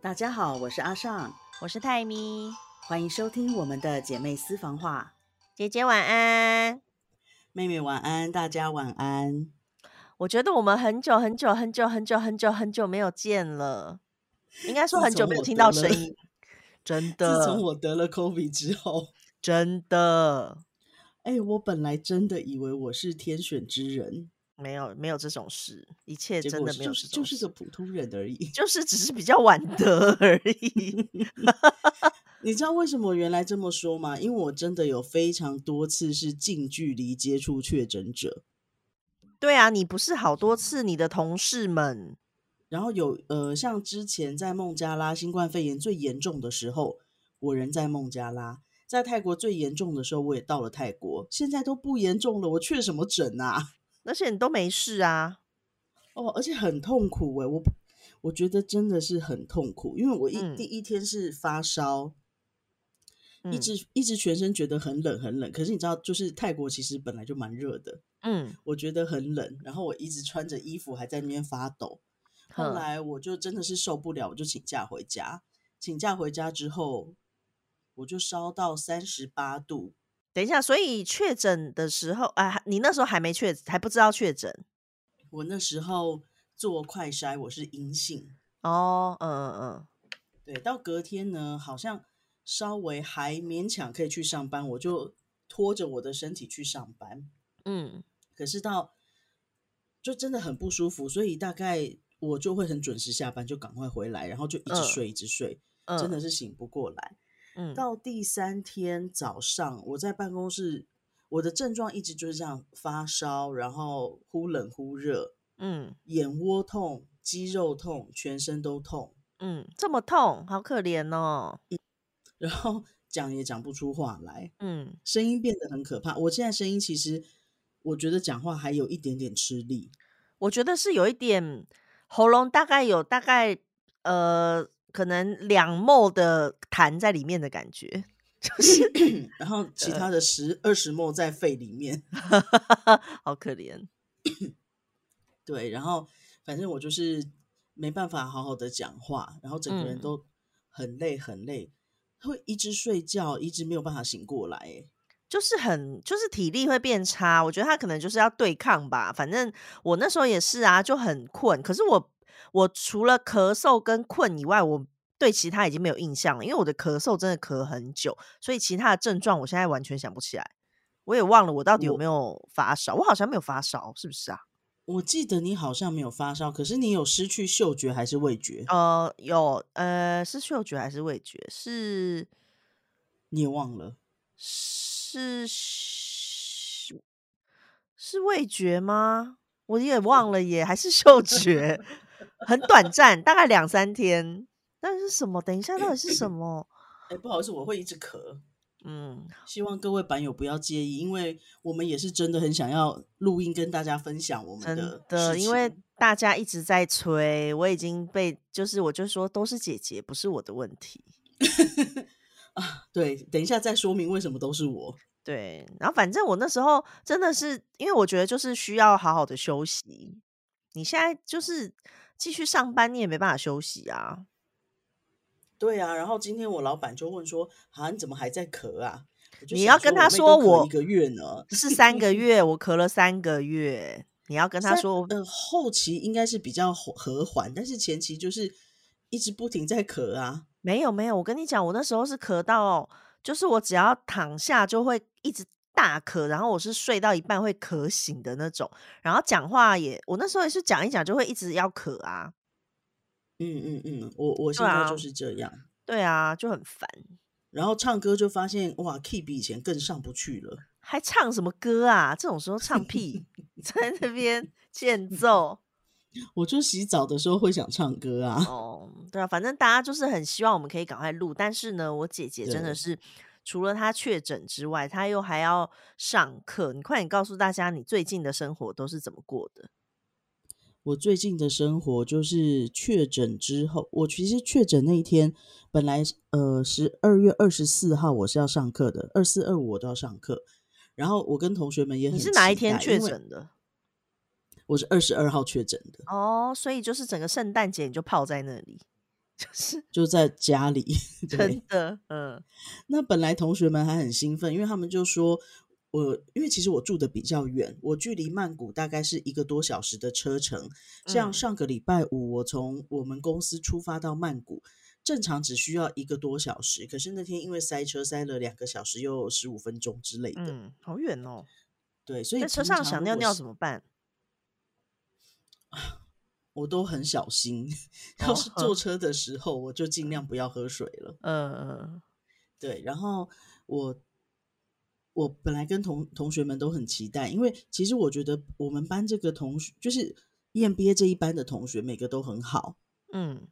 大家好，我是阿尚，我是泰咪，欢迎收听我们的姐妹私房话。姐姐晚安，妹妹晚安，大家晚安。我觉得我们很久很久很久很久很久很久没有见了，应该说很久没有听到声音。真的，自从我得了 COVID 之后，真的。哎，我本来真的以为我是天选之人。没有没有这种事，一切真的没有这种事，就是个普通人而已，就是只是比较晚得而已。你知道为什么原来这么说吗？因为我真的有非常多次是近距离接触确诊者。对啊，你不是好多次，你的同事们，然后有呃，像之前在孟加拉新冠肺炎最严重的时候，我人在孟加拉，在泰国最严重的时候，我也到了泰国，现在都不严重了，我确什么诊啊？而且你都没事啊，哦，而且很痛苦哎，我我觉得真的是很痛苦，因为我一第一天是发烧，一直一直全身觉得很冷很冷，可是你知道，就是泰国其实本来就蛮热的，嗯，我觉得很冷，然后我一直穿着衣服还在那边发抖，后来我就真的是受不了，我就请假回家，请假回家之后，我就烧到三十八度。等一下，所以确诊的时候，啊，你那时候还没确，还不知道确诊。我那时候做快筛，我是阴性。哦，嗯嗯嗯，对，到隔天呢，好像稍微还勉强可以去上班，我就拖着我的身体去上班。嗯，可是到就真的很不舒服，所以大概我就会很准时下班，就赶快回来，然后就一直睡，一直睡，真的是醒不过来。到第三天早上，我在办公室，我的症状一直就是这样：发烧，然后忽冷忽热，嗯，眼窝痛，肌肉痛，全身都痛，嗯，这么痛，好可怜哦。然后讲也讲不出话来，嗯，声音变得很可怕。我现在声音其实，我觉得讲话还有一点点吃力，我觉得是有一点喉咙大概有大概呃。可能两沫的痰在里面的感觉，就是，然后其他的十二十沫在肺里面，好可怜。对，然后反正我就是没办法好好的讲话，然后整个人都很累很累，会一直睡觉，一直没有办法醒过来，哎，就是很就是体力会变差。我觉得他可能就是要对抗吧。反正我那时候也是啊，就很困，可是我。我除了咳嗽跟困以外，我对其他已经没有印象了，因为我的咳嗽真的咳很久，所以其他的症状我现在完全想不起来，我也忘了我到底有没有发烧，我好像没有发烧，是不是啊？我记得你好像没有发烧，可是你有失去嗅觉还是味觉？呃，有，呃，是嗅觉还是味觉？是，你也忘了？是是味觉吗？我也忘了耶，还是嗅觉？很短暂，大概两三天。那是什么？等一下，到底是什么？哎，不好意思，我会一直咳。嗯，希望各位版友不要介意，因为我们也是真的很想要录音跟大家分享我们的。的，因为大家一直在催，我已经被就是我就说都是姐姐，不是我的问题。啊，对，等一下再说明为什么都是我。对，然后反正我那时候真的是因为我觉得就是需要好好的休息。你现在就是。继续上班，你也没办法休息啊。对啊，然后今天我老板就问说：“啊，你怎么还在咳啊？”你要跟他说我一个月呢，是三个 月，我咳了三个月。你要跟他说，呃，后期应该是比较和缓，但是前期就是一直不停在咳啊。没有没有，我跟你讲，我那时候是咳到，就是我只要躺下就会一直。大咳，然后我是睡到一半会咳醒的那种，然后讲话也，我那时候也是讲一讲就会一直要咳啊。嗯嗯嗯，我我现在就是这样。对啊，就很烦。然后唱歌就发现哇，key 比以前更上不去了。还唱什么歌啊？这种时候唱屁，在那边欠揍。我就洗澡的时候会想唱歌啊。哦，对啊，反正大家就是很希望我们可以赶快录，但是呢，我姐姐真的是。除了他确诊之外，他又还要上课。你快点告诉大家，你最近的生活都是怎么过的？我最近的生活就是确诊之后，我其实确诊那一天，本来呃十二月二十四号我是要上课的，二四二五我都要上课。然后我跟同学们也很，你是哪一天确诊的？我是二十二号确诊的。哦，所以就是整个圣诞节你就泡在那里。就是就在家里，真的，嗯。那本来同学们还很兴奋，因为他们就说。我因为其实我住的比较远，我距离曼谷大概是一个多小时的车程。像上个礼拜五，我从我们公司出发到曼谷，正常只需要一个多小时，可是那天因为塞车塞了两个小时又十五分钟之类的，嗯，好远哦。对，所以在车上想尿尿怎么办？我都很小心，要是坐车的时候，我就尽量不要喝水了。嗯嗯，对，然后我。我本来跟同同学们都很期待，因为其实我觉得我们班这个同学就是 EMBA 这一班的同学，每个都很好，嗯，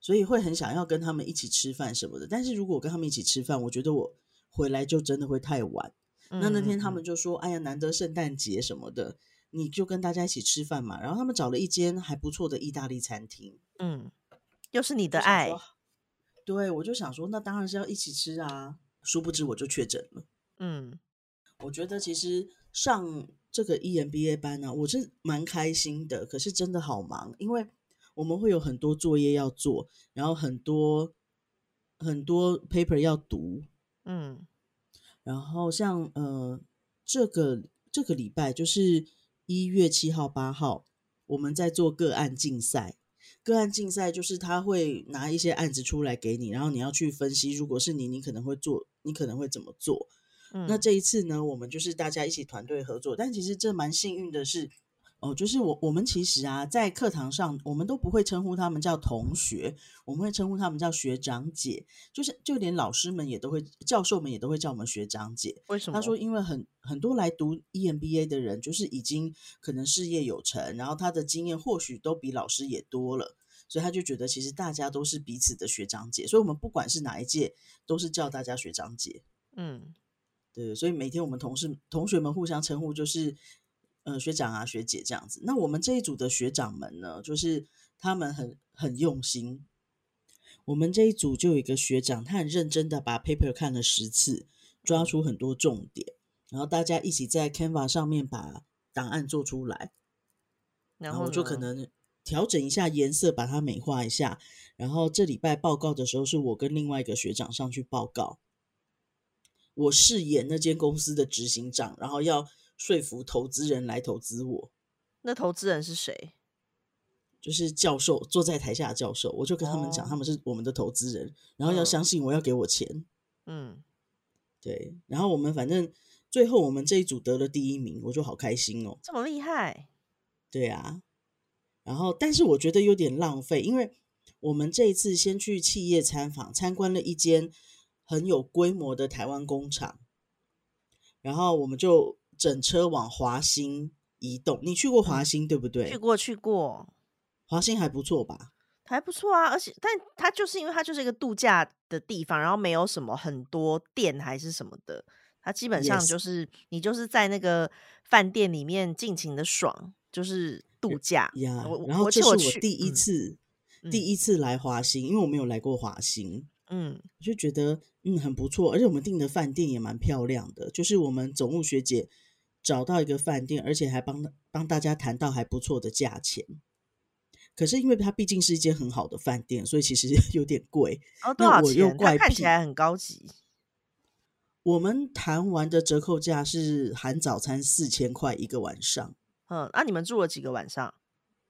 所以会很想要跟他们一起吃饭什么的。但是如果我跟他们一起吃饭，我觉得我回来就真的会太晚。那那天他们就说：“哎呀，难得圣诞节什么的，你就跟大家一起吃饭嘛。”然后他们找了一间还不错的意大利餐厅，嗯，又是你的爱，对我就想说，那当然是要一起吃啊。殊不知我就确诊了。嗯，我觉得其实上这个 EMBA 班呢，我是蛮开心的。可是真的好忙，因为我们会有很多作业要做，然后很多很多 paper 要读。嗯，然后像呃这个这个礼拜就是一月七号八号，我们在做个案竞赛。个案竞赛就是他会拿一些案子出来给你，然后你要去分析，如果是你，你可能会做，你可能会怎么做。那这一次呢，我们就是大家一起团队合作，但其实这蛮幸运的是，哦，就是我我们其实啊，在课堂上我们都不会称呼他们叫同学，我们会称呼他们叫学长姐，就是就连老师们也都会，教授们也都会叫我们学长姐。为什么？他说，因为很很多来读 EMBA 的人，就是已经可能事业有成，然后他的经验或许都比老师也多了，所以他就觉得其实大家都是彼此的学长姐，所以我们不管是哪一届，都是叫大家学长姐。嗯。对，所以每天我们同事、同学们互相称呼就是，呃，学长啊、学姐这样子。那我们这一组的学长们呢，就是他们很很用心。我们这一组就有一个学长，他很认真的把 paper 看了十次，抓出很多重点，然后大家一起在 Canva 上面把档案做出来，然后就可能调整一下颜色，把它美化一下。然后这礼拜报告的时候，是我跟另外一个学长上去报告。我饰演那间公司的执行长，然后要说服投资人来投资我。那投资人是谁？就是教授坐在台下的教授，我就跟他们讲，他们是我们的投资人，然后要相信我，要给我钱。嗯，对。然后我们反正最后我们这一组得了第一名，我就好开心哦，这么厉害。对啊。然后，但是我觉得有点浪费，因为我们这一次先去企业参访，参观了一间。很有规模的台湾工厂，然后我们就整车往华兴移动。你去过华兴对不对？去过，去过。华兴还不错吧？还不错啊，而且，但它就是因为它就是一个度假的地方，然后没有什么很多店还是什么的，它基本上就是你就是在那个饭店里面尽情的爽，就是度假呀。然后这是我第一次，第一次来华兴，因为我没有来过华兴。嗯，我就觉得嗯很不错，而且我们订的饭店也蛮漂亮的。就是我们总务学姐找到一个饭店，而且还帮帮大家谈到还不错的价钱。可是因为它毕竟是一间很好的饭店，所以其实 有点贵。哦，多少钱？怪看起来很高级。我们谈完的折扣价是含早餐四千块一个晚上。嗯，那你们住了几个晚上？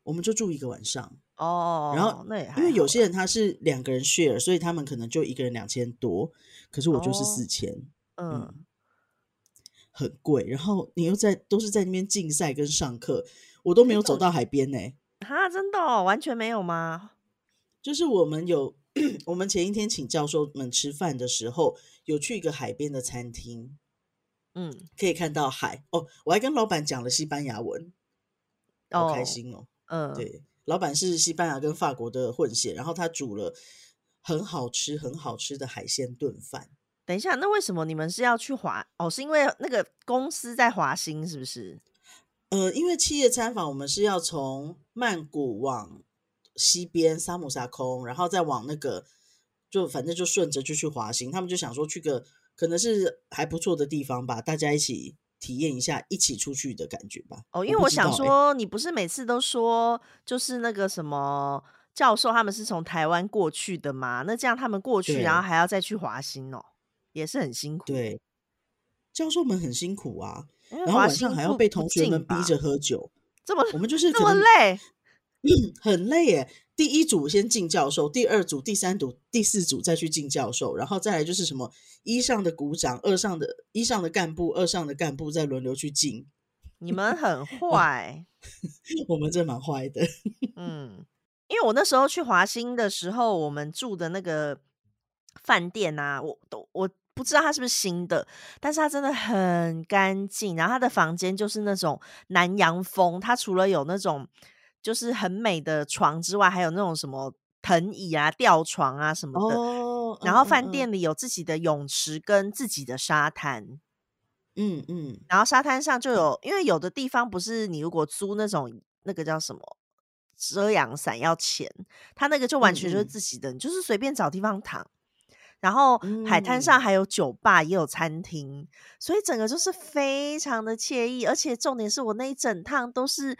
我们就住一个晚上。哦，然后那因为有些人他是两个人 share，所以他们可能就一个人两千多，可是我就是四千，嗯，很贵。然后你又在都是在那边竞赛跟上课，我都没有走到海边呢。哈，真的哦，完全没有吗？就是我们有，我们前一天请教授们吃饭的时候，有去一个海边的餐厅，嗯，可以看到海哦。我还跟老板讲了西班牙文，好开心哦。嗯，对。老板是西班牙跟法国的混血，然后他煮了很好吃、很好吃的海鲜炖饭。等一下，那为什么你们是要去华？哦，是因为那个公司在华兴，是不是？呃，因为企业参访，我们是要从曼谷往西边沙姆沙空，然后再往那个，就反正就顺着就去华兴。他们就想说去个可能是还不错的地方吧，大家一起。体验一下一起出去的感觉吧。哦，因为我想说，你不是每次都说就是那个什么教授他们是从台湾过去的吗？那这样他们过去，然后还要再去华兴哦，也是很辛苦。对，教授们很辛苦啊，然后晚上还要被同学们逼着喝酒，这么我们就是这么累，很累耶。第一组先进教授，第二组、第三组、第四组再去进教授，然后再来就是什么一上的股长，二上的一上的干部，二上的干部再轮流去进。你们很 坏，我们这蛮坏的。嗯，因为我那时候去华兴的时候，我们住的那个饭店啊，我都我不知道它是不是新的，但是它真的很干净。然后它的房间就是那种南洋风，它除了有那种就是很美的床之外，还有那种什么藤椅啊、吊床啊什么的。哦。然后饭店里有自己的泳池跟自己的沙滩。嗯嗯，然后沙滩上就有，因为有的地方不是你如果租那种那个叫什么遮阳伞要钱，它那个就完全就是自己的，你就是随便找地方躺。然后海滩上还有酒吧，也有餐厅，所以整个就是非常的惬意。而且重点是我那一整趟都是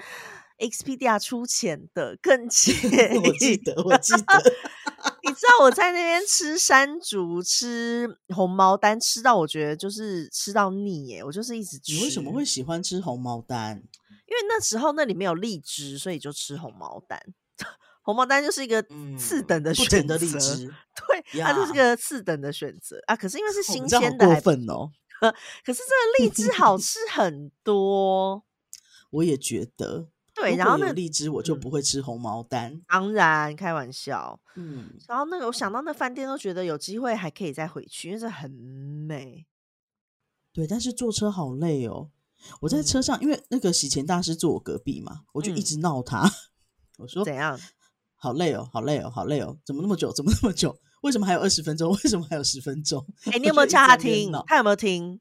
Expedia 出钱的，更惬意。我记得，我记得。你知道我在那边吃山竹、吃红毛丹，吃到我觉得就是吃到腻耶。我就是一直吃。你为什么会喜欢吃红毛丹？因为那时候那里面有荔枝，所以就吃红毛丹。红毛丹就是一个次等的选择，对，它就是个次等的选择啊。可是因为是新鲜的，过分哦。可是这个荔枝好吃很多，我也觉得。对，然后那个荔枝我就不会吃红毛丹。当然，开玩笑。嗯，然后那个我想到那饭店都觉得有机会还可以再回去，因为这很美。对，但是坐车好累哦。我在车上，因为那个洗钱大师坐我隔壁嘛，我就一直闹他。我说怎样？好累哦，好累哦，好累哦！怎么那么久？怎么那么久？为什么还有二十分钟？为什么还有十分钟？哎，你有没有叫他听？他有没有听？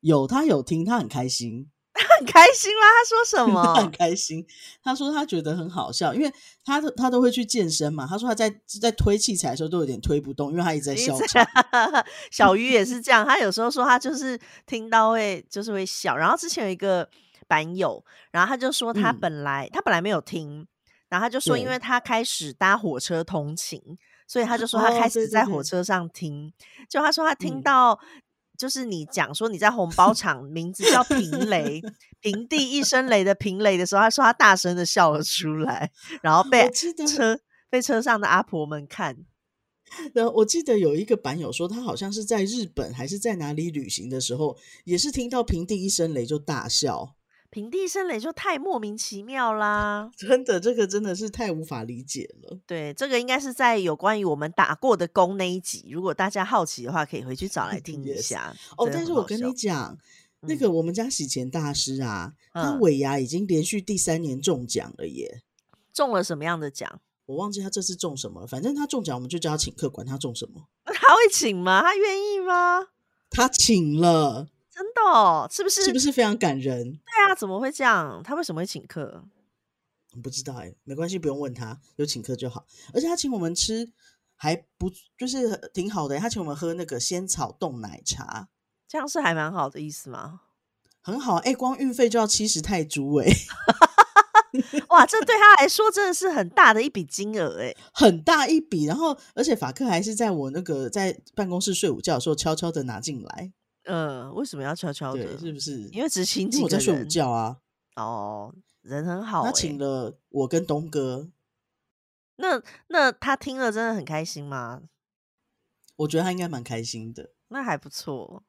有，他有听，他很开心。他很开心啦！他说什 么？他很开心。他说他觉得很好笑，因为他他都会去健身嘛。他说他在在推器材的时候都有点推不动，因为他一直在笑场。小鱼也是这样，他有时候说他就是听到会就是会笑。然后之前有一个板友，然后他就说他本来他本来没有听，然后他就说因为他开始搭火车通勤，所以他就说他开始在火车上听。就他说他听到。就是你讲说你在红包厂名字叫平雷，平地一声雷的平雷的时候，他说他大声的笑了出来，然后 被车被车上的阿婆们看。然后我记得有一个版友说，他好像是在日本还是在哪里旅行的时候，也是听到平地一声雷就大笑。平地生雷就太莫名其妙啦！真的，这个真的是太无法理解了。对，这个应该是在有关于我们打过的工那一集，如果大家好奇的话，可以回去找来听一 下。哦，但是我跟你讲，那个我们家洗钱大师啊，他尾牙已经连续第三年中奖了耶！中了什么样的奖？我忘记他这次中什么了。反正他中奖，我们就叫他请客，管他中什么。他会请吗？他愿意吗？他请了。真的，哦是不是？是不是非常感人？对啊，怎么会这样？他为什么会请客？不知道哎，没关系，不用问他，有请客就好。而且他请我们吃还不就是挺好的，他请我们喝那个仙草冻奶茶，这样是还蛮好的意思吗？很好哎，光运费就要七十泰铢哎，哇，这对他来说真的是很大的一笔金额哎，很大一笔。然后，而且法克还是在我那个在办公室睡午觉的时候悄悄的拿进来。嗯，为什么要悄悄的？是不是？因为只请几个人。我在睡午觉啊。哦，人很好。他请了我跟东哥。那那他听了真的很开心吗？我觉得他应该蛮开心的。那还不错。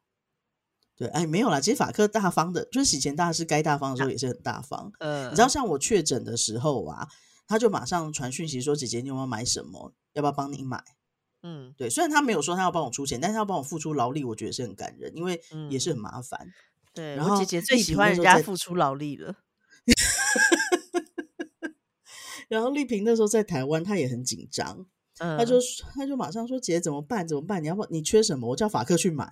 对，哎，没有啦。其实法克大方的，就是洗钱大师该大方的时候也是很大方。嗯，你知道，像我确诊的时候啊，他就马上传讯息说：“姐姐，你有没有买什么？要不要帮你买？”嗯，对，虽然他没有说他要帮我出钱，但是他要帮我付出劳力，我觉得是很感人，因为也是很麻烦。对，然后姐姐最喜欢人家付出劳力了。然后丽萍那时候在台湾，她也很紧张，她就她就马上说：“姐怎么办？怎么办？你要不你缺什么？我叫法克去买。”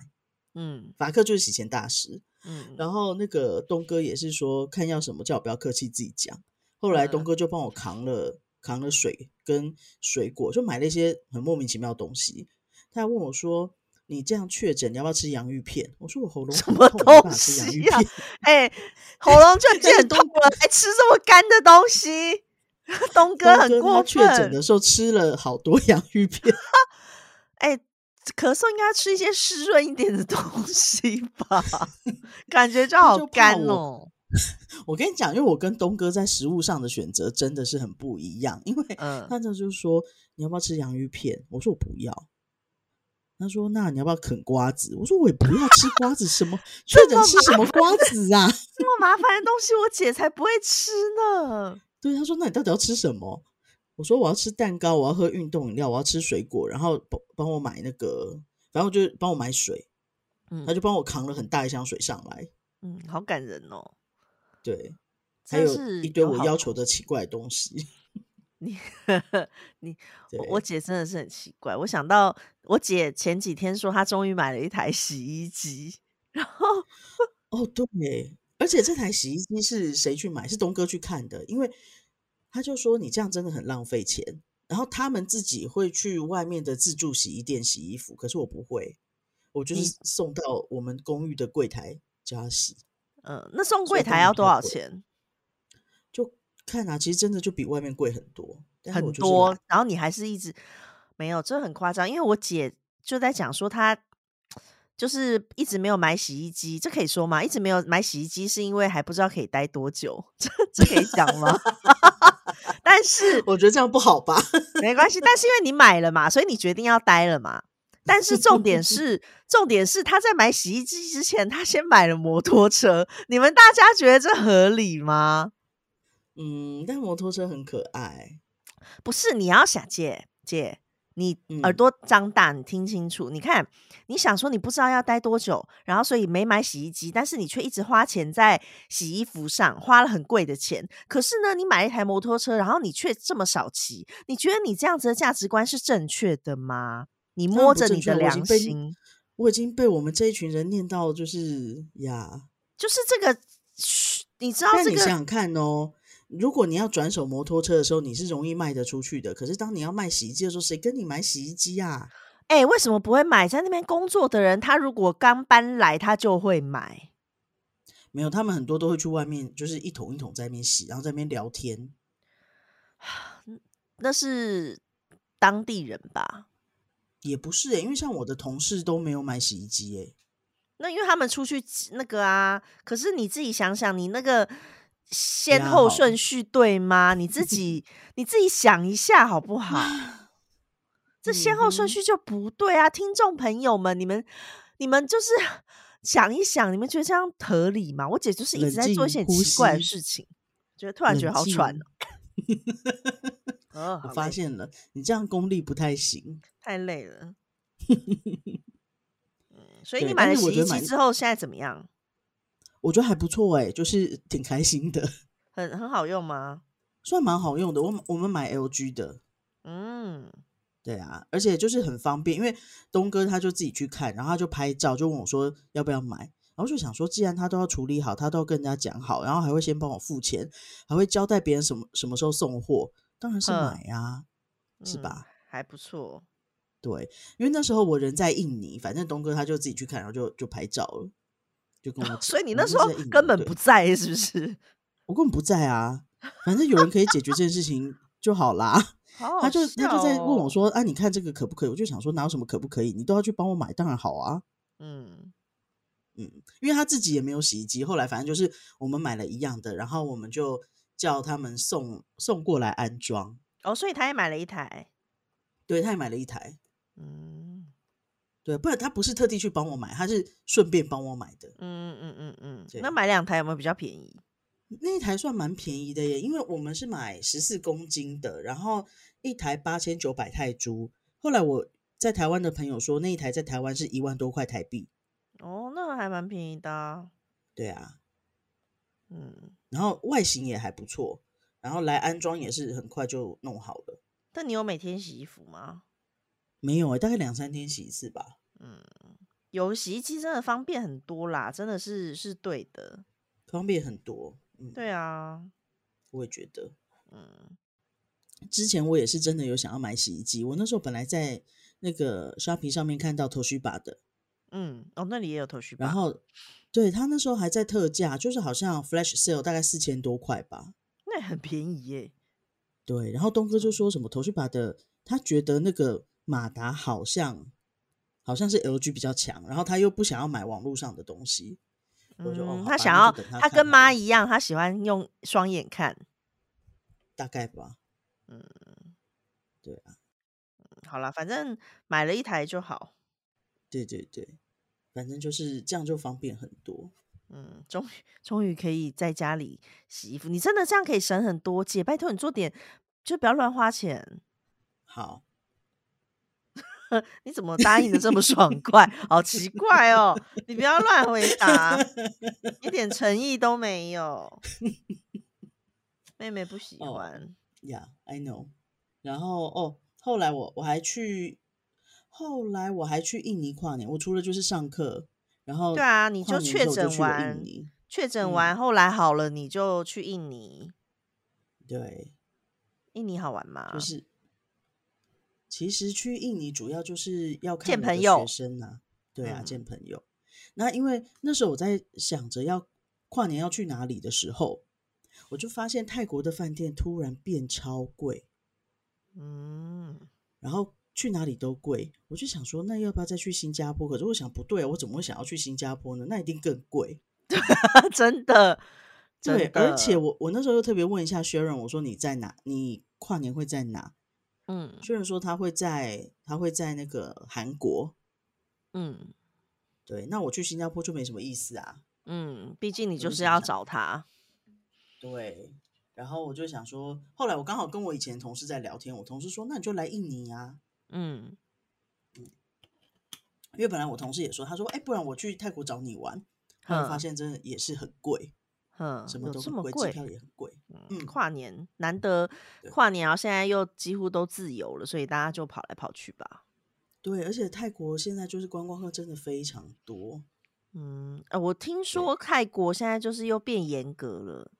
嗯，法克就是洗钱大师。嗯，然后那个东哥也是说看要什么，叫我不要客气，自己讲。后来东哥就帮我扛了。扛了水跟水果，就买了一些很莫名其妙的东西。他还问我说：“你这样确诊，你要不要吃洋芋片？”我说：“我喉咙什么东西呀？哎，喉咙就很痛了，还吃这么干的东西？东哥很过分。确诊的时候吃了好多洋芋片。哎，咳嗽应该吃一些湿润一点的东西吧？感觉就好干哦。我跟你讲，因为我跟东哥在食物上的选择真的是很不一样。因为他这就是说，你要不要吃洋芋片？我说我不要。他说：“那你要不要啃瓜子？”我说：“我也不要吃瓜子，什么确诊吃什么瓜子啊？这么麻烦的东西，我姐才不会吃呢。”对，他说：“那你到底要吃什么？”我说：“我要吃蛋糕，我要喝运动饮料，我要吃水果，然后帮帮我买那个，然后就帮我买水。”嗯，他就帮我扛了很大一箱水上来。嗯，好感人哦。对，还有一堆我要求的奇怪东西。你你我姐真的是很奇怪。我想到我姐前几天说她终于买了一台洗衣机，然后哦对，而且这台洗衣机是谁去买？是东哥去看的，因为他就说你这样真的很浪费钱。然后他们自己会去外面的自助洗衣店洗衣服，可是我不会，我就是送到我们公寓的柜台加洗。嗯，那送柜台要多少钱？就看啊，其实真的就比外面贵很多，很多。然后你还是一直没有，这很夸张。因为我姐就在讲说，她就是一直没有买洗衣机，这可以说吗？一直没有买洗衣机是因为还不知道可以待多久，这这可以讲吗？但是我觉得这样不好吧？没关系，但是因为你买了嘛，所以你决定要待了嘛。但是重点 是，重点是他在买洗衣机之前，他先买了摩托车。你们大家觉得这合理吗？嗯，但摩托车很可爱，不是？你要想姐姐，你耳朵张大，你听清楚。你看，你想说你不知道要待多久，然后所以没买洗衣机，但是你却一直花钱在洗衣服上，花了很贵的钱。可是呢，你买一台摩托车，然后你却这么少骑，你觉得你这样子的价值观是正确的吗？你摸着你的良心，我已经被我们这一群人念到，就是呀，就是这个，你知道这个？你想想看哦。如果你要转手摩托车的时候，你是容易卖得出去的。可是当你要卖洗衣机的时候，谁跟你买洗衣机啊？哎，为什么不会买？在那边工作的人，他如果刚搬来，他就会买。没有，他们很多都会去外面，就是一桶一桶在那边洗，然后在那边聊天。那是当地人吧？也不是哎，因为像我的同事都没有买洗衣机哎。那因为他们出去那个啊，可是你自己想想，你那个。先后顺序对吗？你自己 你自己想一下好不好？这先后顺序就不对啊！听众朋友们，你们你们就是 想一想，你们觉得这样合理吗？我姐就是一直在做一些奇怪的事情，觉得突然觉得好喘。我发现了，你这样功力不太行，太累了。所以你买了洗衣机之后，现在怎么样？我觉得还不错哎，就是挺开心的。很很好用吗？算蛮好用的。我我们买 LG 的，嗯，对啊，而且就是很方便，因为东哥他就自己去看，然后他就拍照，就问我说要不要买，然后就想说，既然他都要处理好，他都要跟人家讲好，然后还会先帮我付钱，还会交代别人什么什么时候送货，当然是买呀，是吧？还不错。对，因为那时候我人在印尼，反正东哥他就自己去看，然后就就拍照了。就跟我，所以你那时候根本不在，是不是？我根本不在啊，反正有人可以解决这件事情就好啦。他就他就在问我说：“啊，你看这个可不可以？”我就想说，哪有什么可不可以？你都要去帮我买，当然好啊。嗯嗯，因为他自己也没有洗衣机，后来反正就是我们买了一样的，然后我们就叫他们送送过来安装。哦，所以他也买了一台，对，他也买了一台。嗯。对，不然他不是特地去帮我买，他是顺便帮我买的。嗯嗯嗯嗯那买两台有没有比较便宜？那一台算蛮便宜的耶，因为我们是买十四公斤的，然后一台八千九百泰铢。后来我在台湾的朋友说，那一台在台湾是一万多块台币。哦，那还蛮便宜的。对啊，嗯，然后外形也还不错，然后来安装也是很快就弄好了。但你有每天洗衣服吗？没有哎，大概两三天洗一次吧。嗯，有洗衣机真的方便很多啦，真的是是对的，方便很多。嗯，对啊，我也觉得。嗯，之前我也是真的有想要买洗衣机，我那时候本来在那个刷屏上面看到头须把的，嗯，哦，那里也有头须把，然后对他那时候还在特价，就是好像 flash sale 大概四千多块吧，那很便宜耶。对，然后东哥就说什么头绪把的，他觉得那个马达好像好像是 LG 比较强，然后他又不想要买网络上的东西。嗯，他想要他跟妈一样，他喜欢用双眼看，大概吧。嗯，对啊。好了，反正买了一台就好。对对对，反正就是这样就方便很多。嗯，终于终于可以在家里洗衣服，你真的这样可以省很多。姐，拜托你做点，就不要乱花钱。好，你怎么答应的这么爽 快？好奇怪哦！你不要乱回答，一点诚意都没有。妹妹不喜欢。Yeah，I know。然后哦，后来我我还去，后来我还去印尼跨年。我除了就是上课。然后对啊，你就确诊完，确诊完后来好了，你就去印尼。对，印尼好玩吗？就是，其实去印尼主要就是要看见朋友学生呐。对啊，见朋友。那因为那时候我在想着要跨年要去哪里的时候，我就发现泰国的饭店突然变超贵。嗯，然后。去哪里都贵，我就想说，那要不要再去新加坡？可是我想不对啊，我怎么会想要去新加坡呢？那一定更贵，真的。对，而且我我那时候又特别问一下薛仁，我说你在哪？你跨年会在哪？嗯，薛仁说他会在他会在那个韩国。嗯，对，那我去新加坡就没什么意思啊。嗯，毕竟你就是要找他。对，然后我就想说，后来我刚好跟我以前同事在聊天，我同事说，那你就来印尼啊。嗯嗯，因为本来我同事也说，他说：“哎，不然我去泰国找你玩。”后来发现真的也是很贵，嗯，什么都这么贵，机票也很贵。嗯，跨年难得跨年，然后现在又几乎都自由了，所以大家就跑来跑去吧。对，而且泰国现在就是观光客真的非常多。嗯，我听说泰国现在就是又变严格了，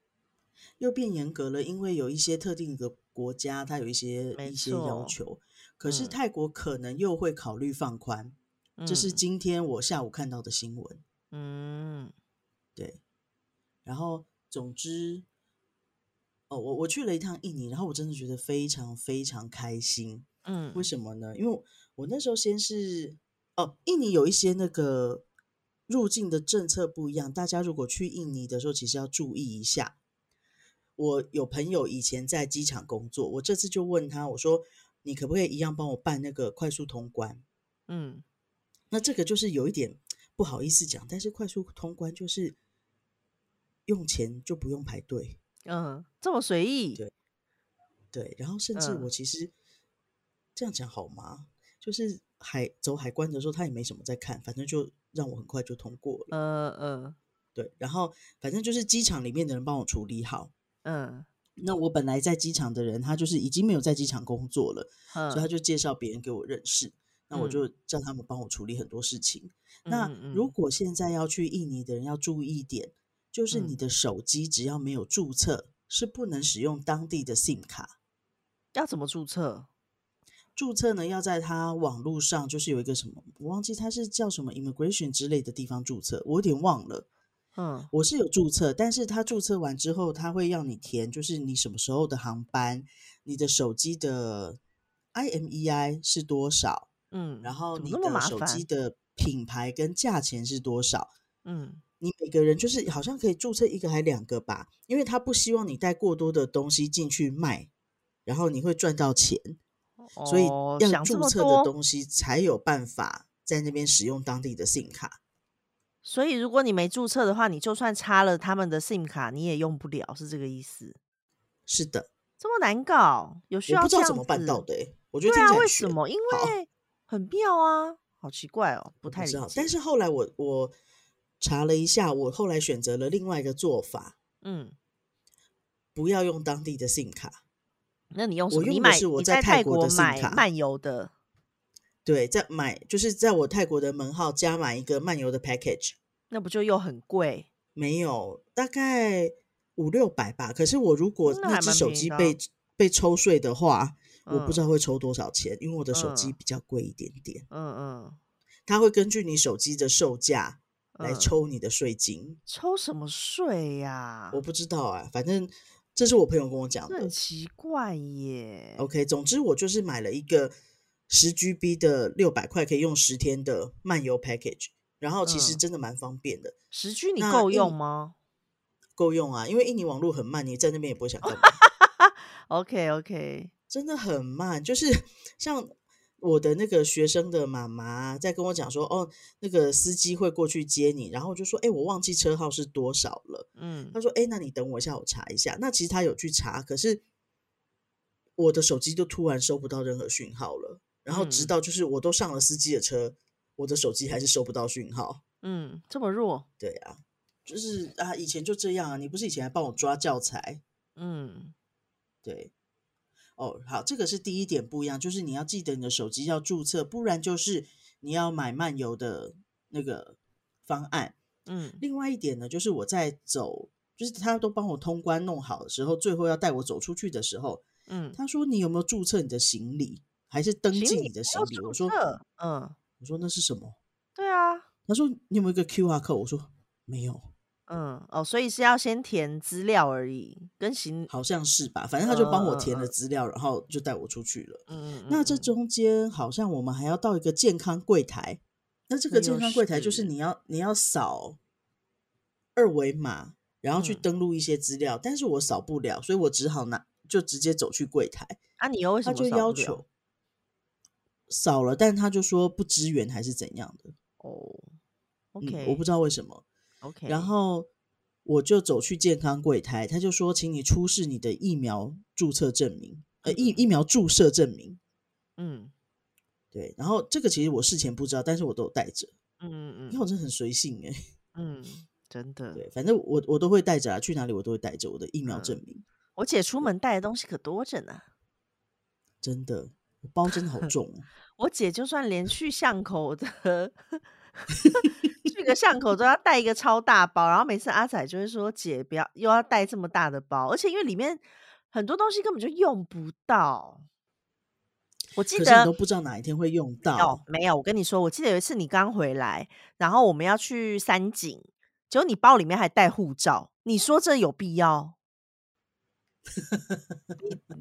又变严格了，因为有一些特定的国家，它有一些一些要求。可是泰国可能又会考虑放宽，这是今天我下午看到的新闻。嗯，对。然后总之，哦，我我去了一趟印尼，然后我真的觉得非常非常开心。嗯，为什么呢？因为我那时候先是哦，印尼有一些那个入境的政策不一样，大家如果去印尼的时候，其实要注意一下。我有朋友以前在机场工作，我这次就问他，我说。你可不可以一样帮我办那个快速通关？嗯，那这个就是有一点不好意思讲，但是快速通关就是用钱就不用排队，嗯，这么随意，对对。然后甚至我其实这样讲好吗？就是海走海关的时候，他也没什么在看，反正就让我很快就通过了。嗯嗯，对。然后反正就是机场里面的人帮我处理好，嗯。那我本来在机场的人，他就是已经没有在机场工作了，所以他就介绍别人给我认识。那我就叫他们帮我处理很多事情。那如果现在要去印尼的人要注意一点，就是你的手机只要没有注册，是不能使用当地的 SIM 卡。要怎么注册？注册呢？要在他网络上，就是有一个什么，我忘记他是叫什么 Immigration 之类的地方注册，我有点忘了。嗯，我是有注册，但是他注册完之后，他会要你填，就是你什么时候的航班，你的手机的 IMEI 是多少，嗯，然后你的手机的品牌跟价钱是多少，嗯，你每个人就是好像可以注册一个还两个吧，因为他不希望你带过多的东西进去卖，然后你会赚到钱，所以要注册的东西才有办法在那边使用当地的 SIM 卡。所以，如果你没注册的话，你就算插了他们的 SIM 卡，你也用不了，是这个意思？是的，这么难搞，有需要不知道怎么办到的？我觉得对啊，为什么？因为很妙啊，好奇怪哦，不太理解。但是后来我我查了一下，我后来选择了另外一个做法，嗯，不要用当地的 SIM 卡。那你用什么？你买我在泰国买漫游的。对，在买就是在我泰国的门号加买一个漫游的 package，那不就又很贵？没有，大概五六百吧。可是我如果那只手机被被抽税的话，我不知道会抽多少钱，因为我的手机比较贵一点点。嗯嗯，他会根据你手机的售价来抽你的税金。抽什么税呀？我不知道啊，反正这是我朋友跟我讲的，很奇怪耶。OK，总之我就是买了一个十 GB 的六百块可以用十天的漫游 package，然后其实真的蛮方便的。十 G 你够用吗？够用啊，因为印尼网络很慢，你在那边也不会想干嘛。OK OK，真的很慢，就是 像。我的那个学生的妈妈在跟我讲说，哦，那个司机会过去接你，然后就说，哎，我忘记车号是多少了。嗯，他说，哎，那你等我一下，我查一下。那其实他有去查，可是我的手机就突然收不到任何讯号了。然后直到就是我都上了司机的车，我的手机还是收不到讯号。嗯，这么弱？对啊，就是啊，以前就这样啊。你不是以前还帮我抓教材？嗯，对。哦，好，这个是第一点不一样，就是你要记得你的手机要注册，不然就是你要买漫游的那个方案。嗯，另外一点呢，就是我在走，就是他都帮我通关弄好的时候，最后要带我走出去的时候，嗯，他说你有没有注册你的行李，还是登记你的行李？我说，嗯，我说那是什么？对啊，他说你有没有一个 Q R code？我说没有。嗯哦，所以是要先填资料而已，跟行好像是吧，反正他就帮我填了资料，然后就带我出去了。嗯嗯。那这中间好像我们还要到一个健康柜台，那这个健康柜台就是你要你要扫二维码，然后去登录一些资料，但是我扫不了，所以我只好拿就直接走去柜台。啊，你又为什么就要求扫了，但他就说不支援还是怎样的？哦，OK，我不知道为什么。OK，然后我就走去健康柜台，他就说，请你出示你的疫苗注册证明，呃，疫疫苗注射证明。嗯，对。然后这个其实我事前不知道，但是我都有带着。嗯嗯嗯，因为我真的很随性哎。嗯，真的。对，反正我我都会带着啊，去哪里我都会带着我的疫苗证明。我姐出门带的东西可多着呢。真的，包真的好重。我姐就算连去巷口的。去个巷口都要带一个超大包，然后每次阿仔就会说：“姐，不要又要带这么大的包，而且因为里面很多东西根本就用不到。”我记得都不知道哪一天会用到。没有，我跟你说，我记得有一次你刚回来，然后我们要去三井，结果你包里面还带护照，你说这有必要？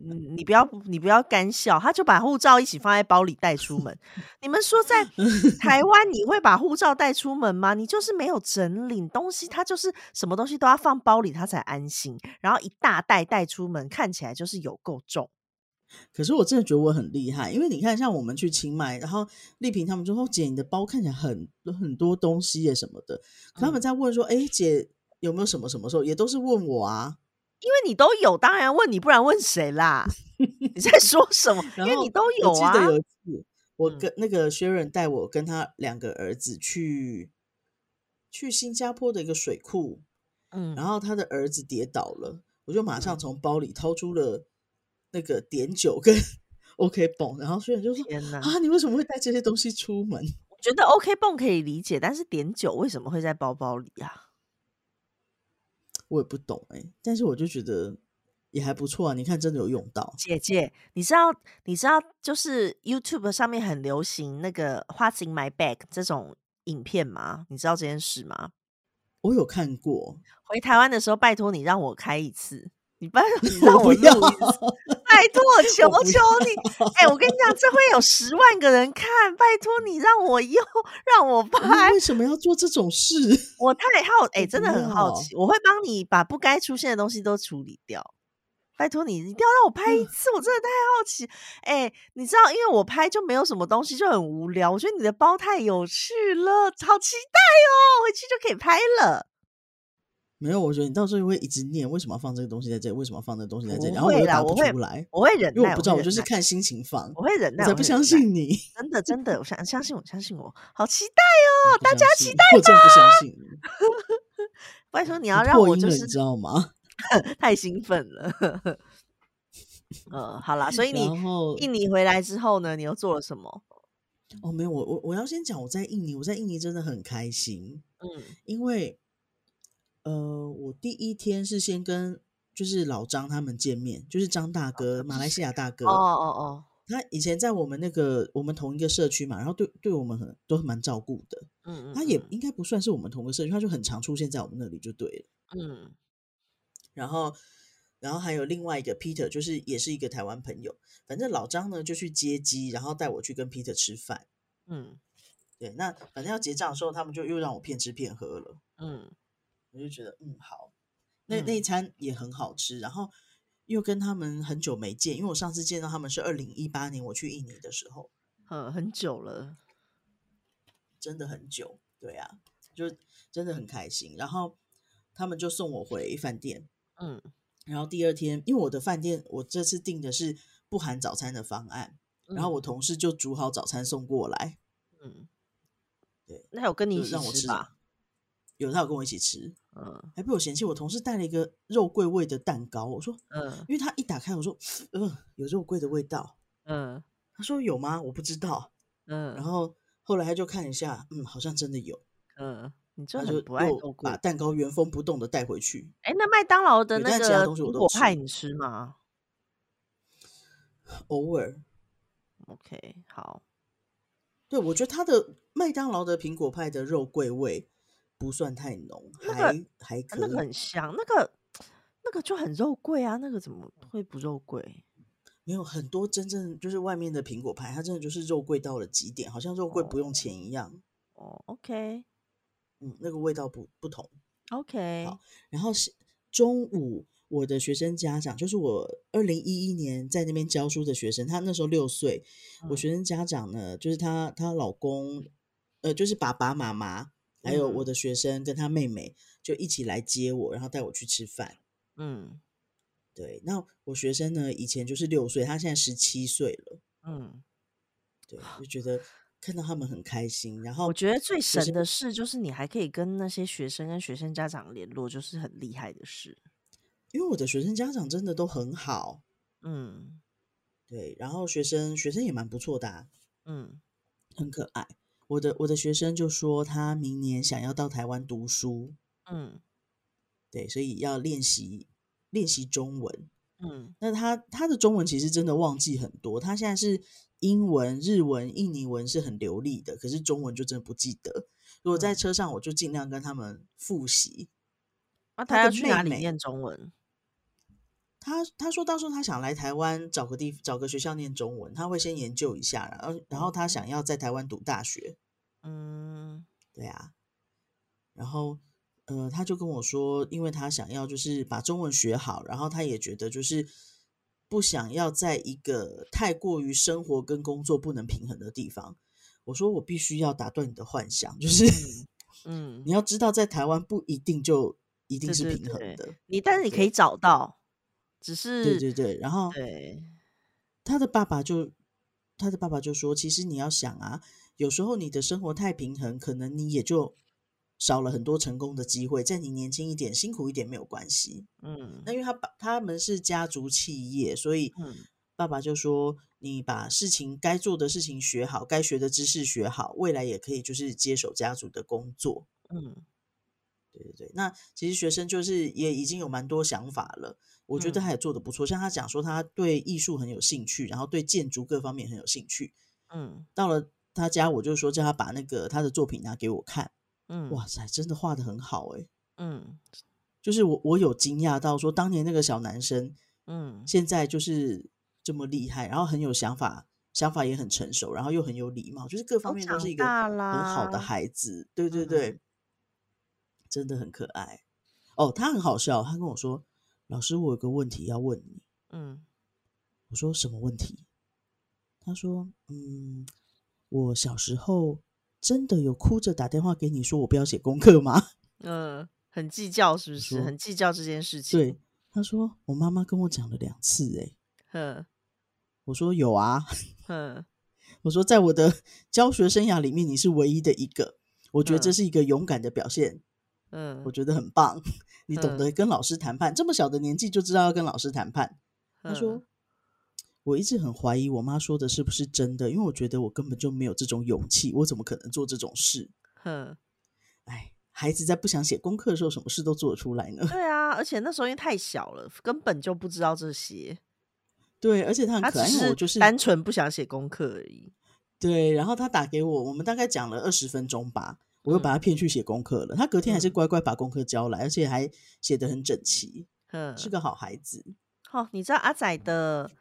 你你不要你不要干笑，他就把护照一起放在包里带出门。你们说在 台湾你会把护照带出门吗？你就是没有整理东西，他就是什么东西都要放包里，他才安心。然后一大袋带出门，看起来就是有够重。可是我真的觉得我很厉害，因为你看，像我们去清迈，然后丽萍他们就说：“姐，你的包看起来很很多东西耶什么的。”他们在问说：“哎，姐有没有什么什么时候？”也都是问我啊。因为你都有，当然问你，不然问谁啦？你在说什么？因为你都有啊。记得有一次，我跟那个薛仁带我跟他两个儿子去去新加坡的一个水库，嗯，然后他的儿子跌倒了，我就马上从包里掏出了那个碘酒跟 OK 泵，然后薛仁就说：“天哪，啊，你为什么会带这些东西出门？”我觉得 OK 泵可以理解，但是碘酒为什么会在包包里啊？我也不懂哎，但是我就觉得也还不错啊。你看，真的有用到。姐姐，你知道你知道就是 YouTube 上面很流行那个 What's in my bag 这种影片吗？你知道这件事吗？我有看过。回台湾的时候，拜托你让我开一次。你拜托你 让我录一次，拜托我求求你！哎，我跟你讲，这会有十万个人看，拜托你让我用，让我 拍。为什么要做这种事？我太好，哎，真的很好奇。我会帮你把不该出现的东西都处理掉。拜托你一定要让我拍一次，我真的太好奇。哎，你知道，因为我拍就没有什么东西，就很无聊。我觉得你的包太有趣了，好期待哦！回去就可以拍了。没有，我觉得你到时候会一直念为什么要放这个东西在这里，为什么要放这个东西在这里，然后我答不出来，我会忍耐，因为我不知道，我就是看心情放，我会忍耐，我才不相信你，真的真的，我相相信我，相信我，好期待哦，大家期待我真的不相信你，拜托你要让我就是知道吗？太兴奋了，呃，好啦，所以你印尼回来之后呢，你又做了什么？哦，没有，我我我要先讲我在印尼，我在印尼真的很开心，嗯，因为。呃，我第一天是先跟就是老张他们见面，就是张大哥，马来西亚大哥。哦哦哦，他以前在我们那个我们同一个社区嘛，然后对对我们很都蛮照顾的。嗯嗯，他也应该不算是我们同个社区，他就很常出现在我们那里就对了。嗯，然后然后还有另外一个 Peter，就是也是一个台湾朋友。反正老张呢就去接机，然后带我去跟 Peter 吃饭。嗯，对，那反正要结账的时候，他们就又让我骗吃骗喝了。嗯，我就觉得嗯好，那那一餐也很好吃。然后又跟他们很久没见，因为我上次见到他们是二零一八年我去印尼的时候。呃，很久了，真的很久。对啊，就真的很开心。然后他们就送我回饭店。嗯。然后第二天，因为我的饭店我这次订的是不含早餐的方案，然后我同事就煮好早餐送过来。嗯，对，那有跟你一起吃吧？有，他有跟我一起吃。嗯，还被我嫌弃。我同事带了一个肉桂味的蛋糕，我说，嗯，因为他一打开，我说，嗯，有肉桂的味道。嗯，他说有吗？我不知道。嗯，然后后来他就看一下，嗯，好像真的有。嗯。你就很不爱把蛋糕原封不动的带回去。哎，那麦当劳的那个苹果派你吃吗？偶尔。OK，好。对，我觉得他的麦当劳的苹果派的肉桂味不算太浓，还还可以。那个很香，那个那个就很肉桂啊，那个怎么会不肉桂？没有很多真正就是外面的苹果派，它真的就是肉桂到了极点，好像肉桂不用钱一样。哦，OK。嗯，那个味道不不同。OK，好。然后是中午，我的学生家长，就是我二零一一年在那边教书的学生，他那时候六岁。我学生家长呢，就是她她老公，呃，就是爸爸妈妈，还有我的学生跟他妹妹，就一起来接我，然后带我去吃饭。嗯，对。那我学生呢，以前就是六岁，他现在十七岁了。嗯，对，就觉得。看到他们很开心，然后我觉得最神的事就是你还可以跟那些学生跟学生家长联络，就是很厉害的事。因为我的学生家长真的都很好，嗯，对，然后学生学生也蛮不错的，嗯，很可爱。我的我的学生就说他明年想要到台湾读书，嗯，对，所以要练习练习中文，嗯，那他他的中文其实真的忘记很多，他现在是。英文、日文、印尼文是很流利的，可是中文就真的不记得。如果在车上，我就尽量跟他们复习。那他要去哪里念中文？他他说到时候他想来台湾找个地找个学校念中文，他会先研究一下，然后然后他想要在台湾读大学。嗯，对啊。然后呃，他就跟我说，因为他想要就是把中文学好，然后他也觉得就是。不想要在一个太过于生活跟工作不能平衡的地方，我说我必须要打断你的幻想，就是，嗯，你要知道在台湾不一定就一定是平衡的，你但是你可以找到，只是对对对，然后对他的爸爸就他的爸爸就说，其实你要想啊，有时候你的生活太平衡，可能你也就。少了很多成功的机会，在你年轻一点、辛苦一点没有关系。嗯，那因为他爸他们是家族企业，所以爸爸就说：“你把事情该做的事情学好，该学的知识学好，未来也可以就是接手家族的工作。”嗯，对对对。那其实学生就是也已经有蛮多想法了，我觉得他也做的不错。像他讲说，他对艺术很有兴趣，然后对建筑各方面很有兴趣。嗯，到了他家，我就说叫他把那个他的作品拿给我看。嗯，哇塞，真的画的很好哎。嗯，就是我我有惊讶到说，当年那个小男生，嗯，现在就是这么厉害，然后很有想法，想法也很成熟，然后又很有礼貌，就是各方面都是一个很好的孩子。对对对，真的很可爱。哦，他很好笑，他跟我说：“老师，我有个问题要问你。”嗯，我说：“什么问题？”他说：“嗯，我小时候。”真的有哭着打电话给你说我不要写功课吗？嗯，很计较是不是？很计较这件事情。对，他说我妈妈跟我讲了两次，哎，嗯，我说有啊，嗯，我说在我的 教学生涯里面你是唯一的一个，我觉得这是一个勇敢的表现，嗯，我觉得很棒，你懂得跟老师谈判，这么小的年纪就知道要跟老师谈判。他说。我一直很怀疑我妈说的是不是真的，因为我觉得我根本就没有这种勇气，我怎么可能做这种事？哼，哎，孩子在不想写功课的时候，什么事都做得出来呢？对啊，而且那时候因为太小了，根本就不知道这些。对，而且他很可爱，我就是单纯不想写功课而已。对，然后他打给我，我们大概讲了二十分钟吧，我又把他骗去写功课了。他隔天还是乖乖把功课交来，而且还写得很整齐。嗯，是个好孩子。哦，你知道阿仔的，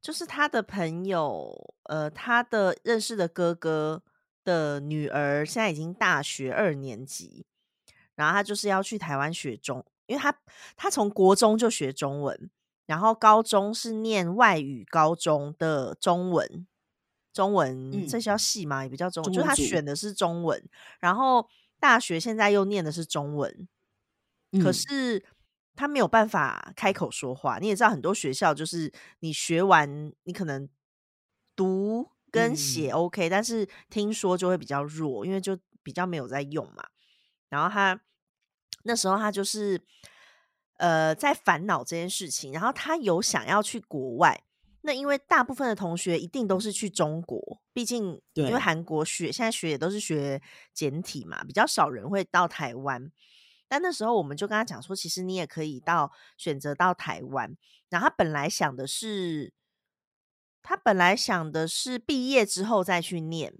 就是他的朋友，呃，他的认识的哥哥的女儿，现在已经大学二年级，然后他就是要去台湾学中，因为他他从国中就学中文，然后高中是念外语高中的中文，中文这叫系嘛，也比较中文，就是他选的是中文，然后大学现在又念的是中文，可是。他没有办法开口说话，你也知道，很多学校就是你学完，你可能读跟写 OK，但是听说就会比较弱，因为就比较没有在用嘛。然后他那时候他就是呃在烦恼这件事情，然后他有想要去国外，那因为大部分的同学一定都是去中国，毕竟因为韩国学现在学也都是学简体嘛，比较少人会到台湾。但那时候我们就跟他讲说，其实你也可以到选择到台湾。然后他本来想的是，他本来想的是毕业之后再去念。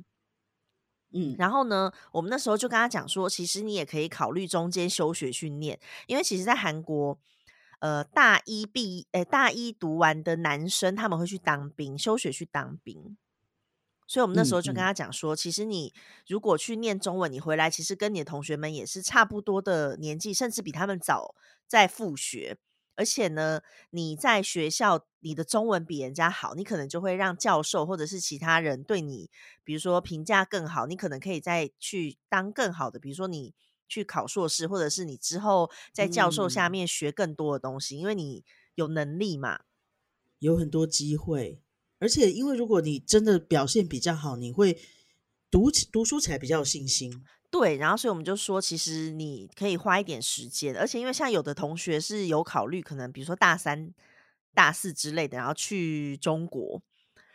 嗯，然后呢，我们那时候就跟他讲说，其实你也可以考虑中间休学去念，因为其实，在韩国，呃，大一毕，呃，大一读完的男生他们会去当兵，休学去当兵。所以，我们那时候就跟他讲说，其实你如果去念中文，你回来其实跟你的同学们也是差不多的年纪，甚至比他们早在复学。而且呢，你在学校你的中文比人家好，你可能就会让教授或者是其他人对你，比如说评价更好。你可能可以再去当更好的，比如说你去考硕士，或者是你之后在教授下面学更多的东西，因为你有能力嘛，有很多机会。而且，因为如果你真的表现比较好，你会读起读书起来比较有信心。对，然后所以我们就说，其实你可以花一点时间。而且，因为像有的同学是有考虑，可能比如说大三、大四之类的，然后去中国，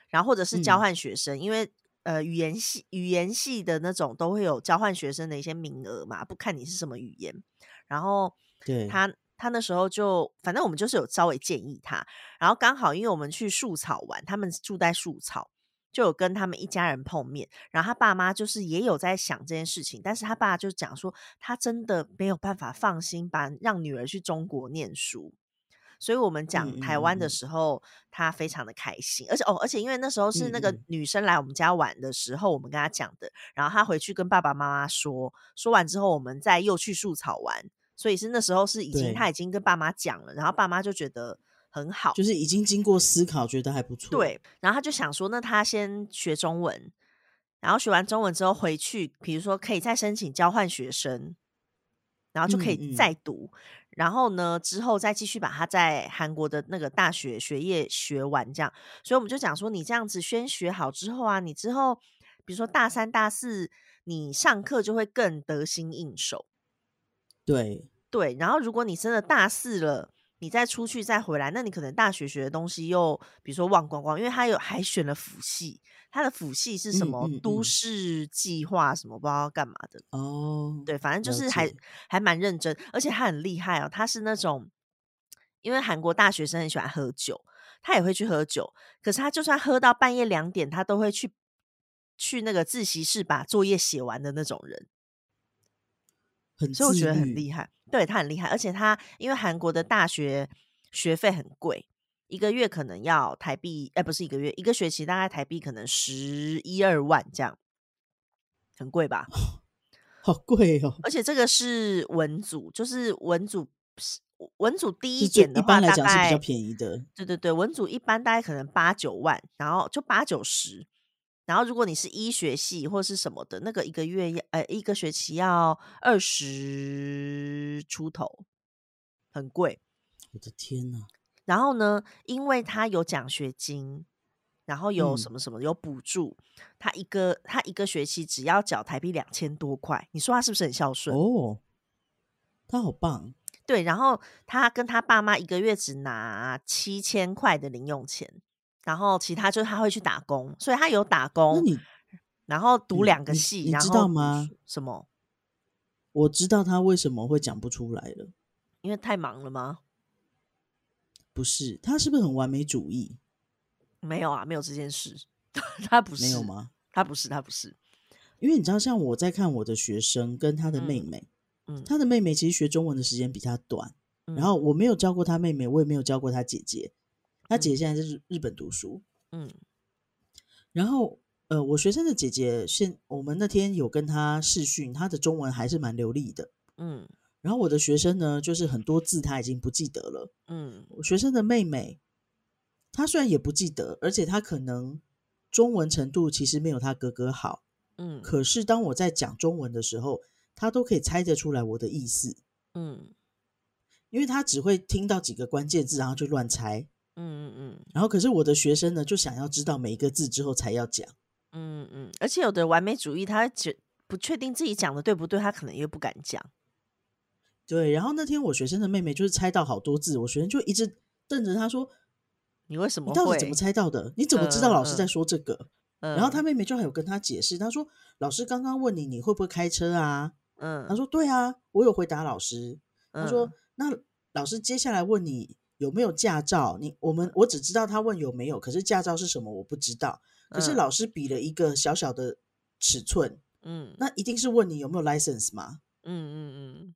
然后或者是交换学生，因为呃语言系语言系的那种都会有交换学生的一些名额嘛，不看你是什么语言。然后，对他。他那时候就，反正我们就是有稍微建议他，然后刚好因为我们去树草玩，他们住在树草，就有跟他们一家人碰面，然后他爸妈就是也有在想这件事情，但是他爸就讲说，他真的没有办法放心把让女儿去中国念书，所以我们讲台湾的时候，他非常的开心，而且哦，而且因为那时候是那个女生来我们家玩的时候，我们跟她讲的，然后她回去跟爸爸妈妈说，说完之后，我们再又去树草玩。所以是那时候是已经他已经跟爸妈讲了，然后爸妈就觉得很好，就是已经经过思考，觉得还不。错。对，然后他就想说，那他先学中文，然后学完中文之后回去，比如说可以再申请交换学生，然后就可以再读，然后呢之后再继续把他在韩国的那个大学学业学完，这样。所以我们就讲说，你这样子先学好之后啊，你之后比如说大三、大四，你上课就会更得心应手。对对，然后如果你真的大四了，你再出去再回来，那你可能大学学的东西又比如说忘光光，因为他有还选了辅系，他的辅系是什么都市计划什么不知道干嘛的。哦，对，反正就是还还蛮认真，而且他很厉害哦，他是那种因为韩国大学生很喜欢喝酒，他也会去喝酒，可是他就算喝到半夜两点，他都会去去那个自习室把作业写完的那种人。所以我觉得很厉害，对他很厉害，而且他因为韩国的大学学费很贵，一个月可能要台币，哎，不是一个月，一个学期大概台币可能十一二万这样，很贵吧？好贵哦！而且这个是文组，就是文组文组低一点的话，大概是比较便宜的。对对对，文组一般大概可能八九万，然后就八九十。然后，如果你是医学系或是什么的，那个一个月要呃一个学期要二十出头，很贵。我的天呐！然后呢，因为他有奖学金，然后有什么什么有补助，他一个他一个学期只要缴台币两千多块。你说他是不是很孝顺？哦，他好棒。对，然后他跟他爸妈一个月只拿七千块的零用钱。然后其他就是他会去打工，所以他有打工，然后读两个系，你知道吗？什么？我知道他为什么会讲不出来了，因为太忙了吗？不是，他是不是很完美主义？没有啊，没有这件事，他不是没有吗？他不是，他不是，因为你知道，像我在看我的学生跟他的妹妹，嗯，他的妹妹其实学中文的时间比他短，然后我没有教过他妹妹，我也没有教过他姐姐。他姐姐现在在日日本读书，嗯，然后呃，我学生的姐姐现我们那天有跟他试训，他的中文还是蛮流利的，嗯。然后我的学生呢，就是很多字他已经不记得了，嗯。我学生的妹妹，她虽然也不记得，而且她可能中文程度其实没有她哥哥好，嗯。可是当我在讲中文的时候，她都可以猜得出来我的意思，嗯。因为他只会听到几个关键字，然后就乱猜。嗯嗯嗯。然后，可是我的学生呢，就想要知道每一个字之后才要讲。嗯嗯。而且有的完美主义，他觉不确定自己讲的对不对，他可能又不敢讲。对。然后那天我学生的妹妹就是猜到好多字，我学生就一直瞪着她说：“你为什么？你到底怎么猜到的？你怎么知道老师在说这个？”然后他妹妹就还有跟他解释，她说：“老师刚刚问你你会不会开车啊？”嗯。他说：“对啊，我有回答老师。”她说。那老师接下来问你有没有驾照？你我们我只知道他问有没有，可是驾照是什么我不知道。可是老师比了一个小小的尺寸，嗯，那一定是问你有没有 license 吗？嗯嗯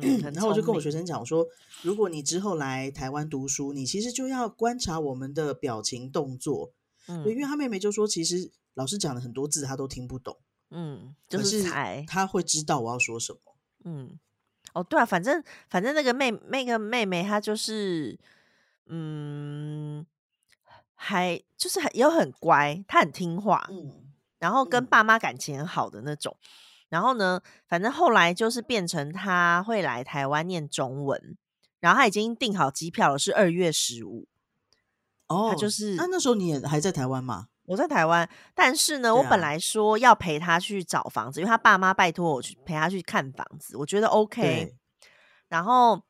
嗯。然后我就跟我学生讲说，如果你之后来台湾读书，你其实就要观察我们的表情动作。嗯，因为他妹妹就说，其实老师讲了很多字，他都听不懂。嗯，就是他会知道我要说什么。嗯。哦，对啊，反正反正那个妹那个妹妹她就是，嗯，还就是很也很乖，她很听话，嗯，然后跟爸妈感情很好的那种。然后呢，反正后来就是变成她会来台湾念中文，然后她已经订好机票了，是二月十五。哦，她就是那那时候你也还在台湾吗？我在台湾，但是呢，我本来说要陪他去找房子，因为他爸妈拜托我去陪他去看房子，我觉得 OK。然后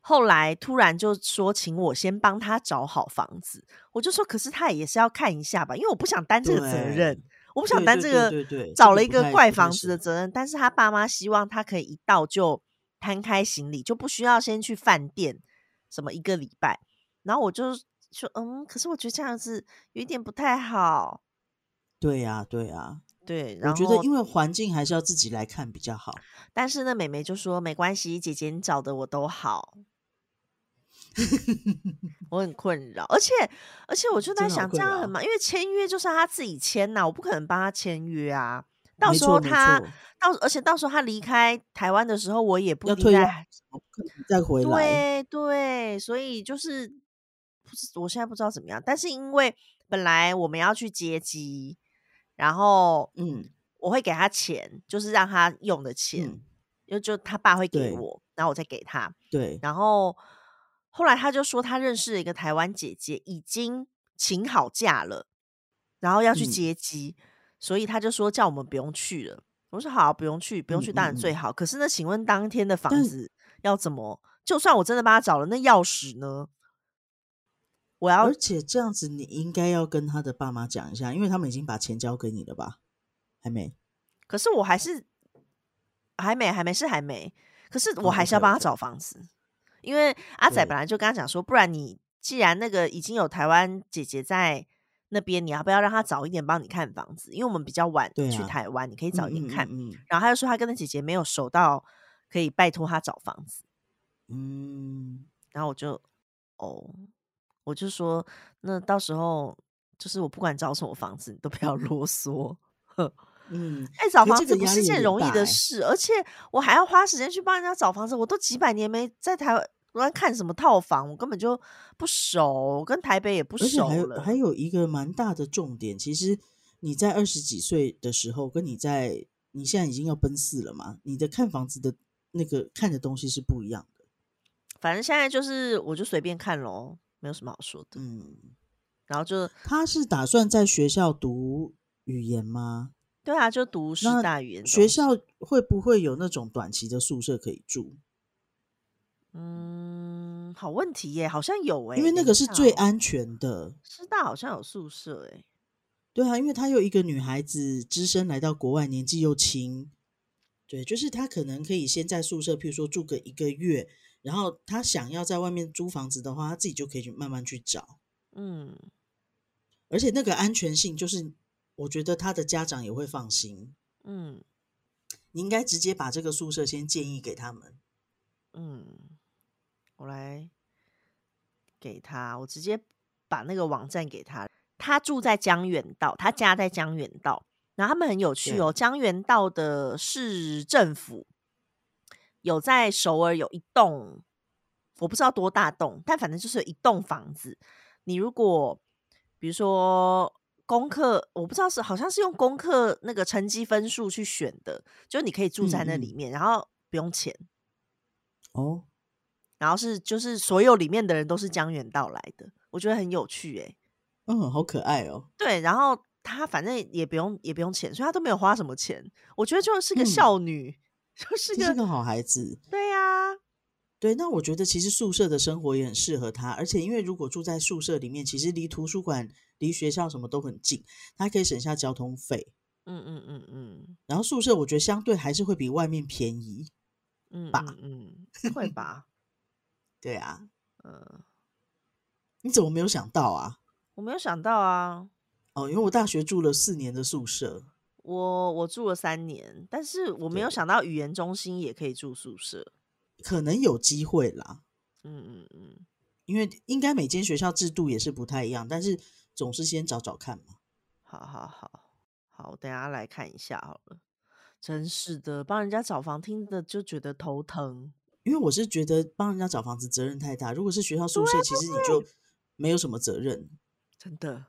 后来突然就说请我先帮他找好房子，我就说可是他也是要看一下吧，因为我不想担这个责任，我不想担这个找了一个怪房子的责任。但是他爸妈希望他可以一到就摊开行李，就不需要先去饭店什么一个礼拜。然后我就。说嗯，可是我觉得这样子有一点不太好。对呀，对呀，对。我觉得因为环境还是要自己来看比较好。但是呢，美眉就说没关系，姐姐你找的我都好。我很困扰，而且而且我就在想，这样很忙，因为签约就是他自己签呐，我不可能帮他签约啊。到时候他到，而且到时候他离开台湾的时候，我也不定再再回来。对对，所以就是。不是，我现在不知道怎么样。但是因为本来我们要去接机，然后嗯，我会给他钱，就是让他用的钱，因为就他爸会给我，然后我再给他。对。然后后来他就说他认识了一个台湾姐姐，已经请好假了，然后要去接机，所以他就说叫我们不用去了。我说好，不用去，不用去当然最好。可是呢，请问当天的房子要怎么？就算我真的帮他找了，那钥匙呢？我要，而且这样子，你应该要跟他的爸妈讲一下，因为他们已经把钱交给你了吧？还没？可是我还是还没，还没是还没。可是我还是要帮他找房子，因为阿仔本来就跟他讲说，不然你既然那个已经有台湾姐姐在那边，你要不要让他早一点帮你看房子？因为我们比较晚去台湾，你可以早一点看。然后他就说他跟他姐姐没有熟到可以拜托他找房子。嗯，然后我就哦。我就说，那到时候就是我不管找什么房子，你都不要啰嗦。嗯，哎，找房子不是件容易的事，而且我还要花时间去帮人家找房子。我都几百年没在台湾看什么套房，我根本就不熟，跟台北也不熟了。还有一个蛮大的重点，其实你在二十几岁的时候，跟你在你现在已经要奔四了嘛，你的看房子的那个看的东西是不一样的。反正现在就是我就随便看喽。没有什么好说的，嗯，然后就他是打算在学校读语言吗？对啊，就读师大语言学校，会不会有那种短期的宿舍可以住？嗯，好问题耶，好像有哎，因为那个是最安全的。师大好像有宿舍哎，对啊，因为他有一个女孩子只身来到国外，年纪又轻，对，就是他可能可以先在宿舍，譬如说住个一个月。然后他想要在外面租房子的话，他自己就可以去慢慢去找。嗯，而且那个安全性，就是我觉得他的家长也会放心。嗯，你应该直接把这个宿舍先建议给他们。嗯，我来给他，我直接把那个网站给他。他住在江原道，他家在江原道。然后他们很有趣哦，江原道的市政府有在首尔有一栋，我不知道多大栋，但反正就是一栋房子。你如果比如说功课，我不知道是好像是用功课那个成绩分数去选的，就你可以住在那里面，然后不用钱哦。然后是就是所有里面的人都是江原道来的，我觉得很有趣哎。嗯，好可爱哦。对，然后她反正也不用也不用钱，所以她都没有花什么钱。我觉得就是个孝女，就是是个好孩子。对呀，对。那我觉得其实宿舍的生活也很适合他，而且因为如果住在宿舍里面，其实离图书馆、离学校什么都很近，他可以省下交通费。嗯嗯嗯嗯。然后宿舍我觉得相对还是会比外面便宜。嗯吧，嗯，会吧。对啊，嗯。你怎么没有想到啊？我没有想到啊，哦，因为我大学住了四年的宿舍，我我住了三年，但是我没有想到语言中心也可以住宿舍，可能有机会啦，嗯嗯嗯，因为应该每间学校制度也是不太一样，但是总是先找找看嘛。好好好好，等下来看一下好了，真是的，帮人家找房听的就觉得头疼，因为我是觉得帮人家找房子责任太大，如果是学校宿舍，其实你就。没有什么责任。真的，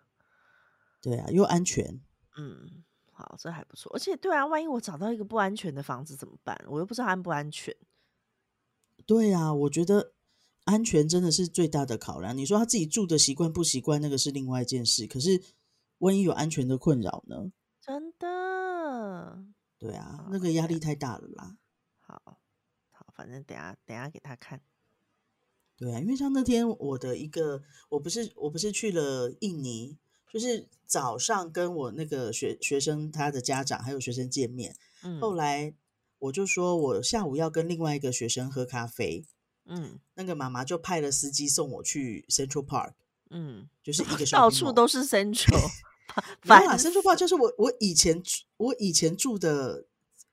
对啊，又安全。嗯，好，这还不错。而且，对啊，万一我找到一个不安全的房子怎么办？我又不知道安不安全。对啊，我觉得安全真的是最大的考量。你说他自己住的习惯不习惯，那个是另外一件事。可是，万一有安全的困扰呢？真的。对啊，那个压力太大了啦。好，好，反正等下等下给他看。对啊，因为像那天我的一个，我不是我不是去了印尼，就是早上跟我那个学学生他的家长还有学生见面，嗯，后来我就说我下午要跟另外一个学生喝咖啡，嗯，那个妈妈就派了司机送我去 Central Park，嗯，就是一个 到处都是 Central，反正 Central Park 就是我我以前我以前住的，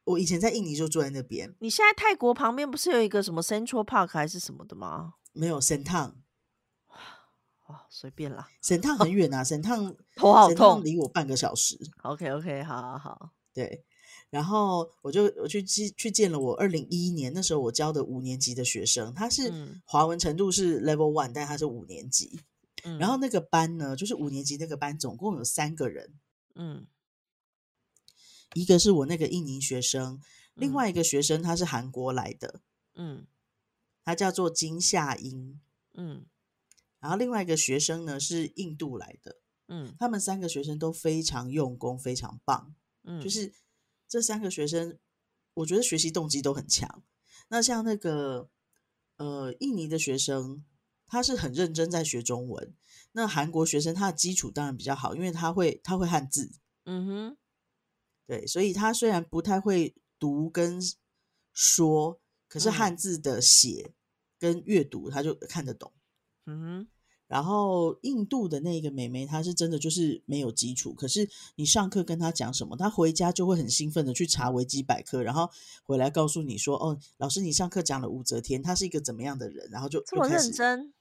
我以前在印尼就住在那边。你现在泰国旁边不是有一个什么 Central Park 还是什么的吗？没有神烫，哦，随便啦。沈烫很远啊，沈烫 头好痛，离我半个小时。OK OK，好好好，对。然后我就我去去去见了我二零一一年那时候我教的五年级的学生，他是华文程度是 Level One，但他是五年级。然后那个班呢，就是五年级那个班总共有三个人，嗯，一个是我那个印尼学生，另外一个学生他是韩国来的，嗯。他叫做金夏英，嗯，然后另外一个学生呢是印度来的，嗯，他们三个学生都非常用功，非常棒，嗯，就是这三个学生，我觉得学习动机都很强。那像那个呃印尼的学生，他是很认真在学中文。那韩国学生他的基础当然比较好，因为他会他会汉字，嗯哼，对，所以他虽然不太会读跟说。可是汉字的写跟阅读，他就看得懂。嗯哼。然后印度的那个妹妹，她是真的就是没有基础。可是你上课跟她讲什么，她回家就会很兴奋的去查维基百科，然后回来告诉你说：“哦，老师，你上课讲了武则天，她是一个怎么样的人？”然后就这么认真。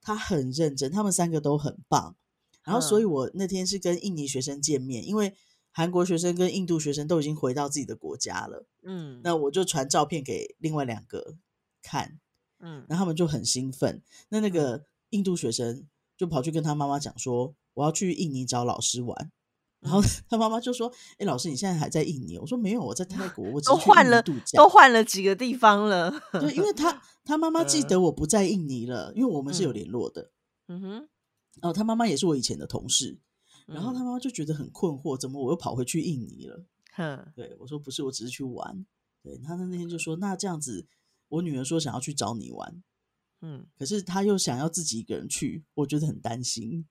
她很认真，他们三个都很棒。然后，所以我那天是跟印尼学生见面，因为。韩国学生跟印度学生都已经回到自己的国家了，嗯，那我就传照片给另外两个看，嗯，然后他们就很兴奋。那那个印度学生就跑去跟他妈妈讲说：“我要去印尼找老师玩。”然后 他妈妈就说：“哎，老师，你现在还在印尼？”我说：“没有，我在泰国，我都换了，都换了几个地方了。”对，因为他 他妈妈记得我不在印尼了，因为我们是有联络的。嗯哼，哦，他妈妈也是我以前的同事。然后他妈妈就觉得很困惑，怎么我又跑回去印尼了？哼，对我说不是，我只是去玩。对，他那天就说，那这样子，我女儿说想要去找你玩，嗯，可是他又想要自己一个人去，我觉得很担心。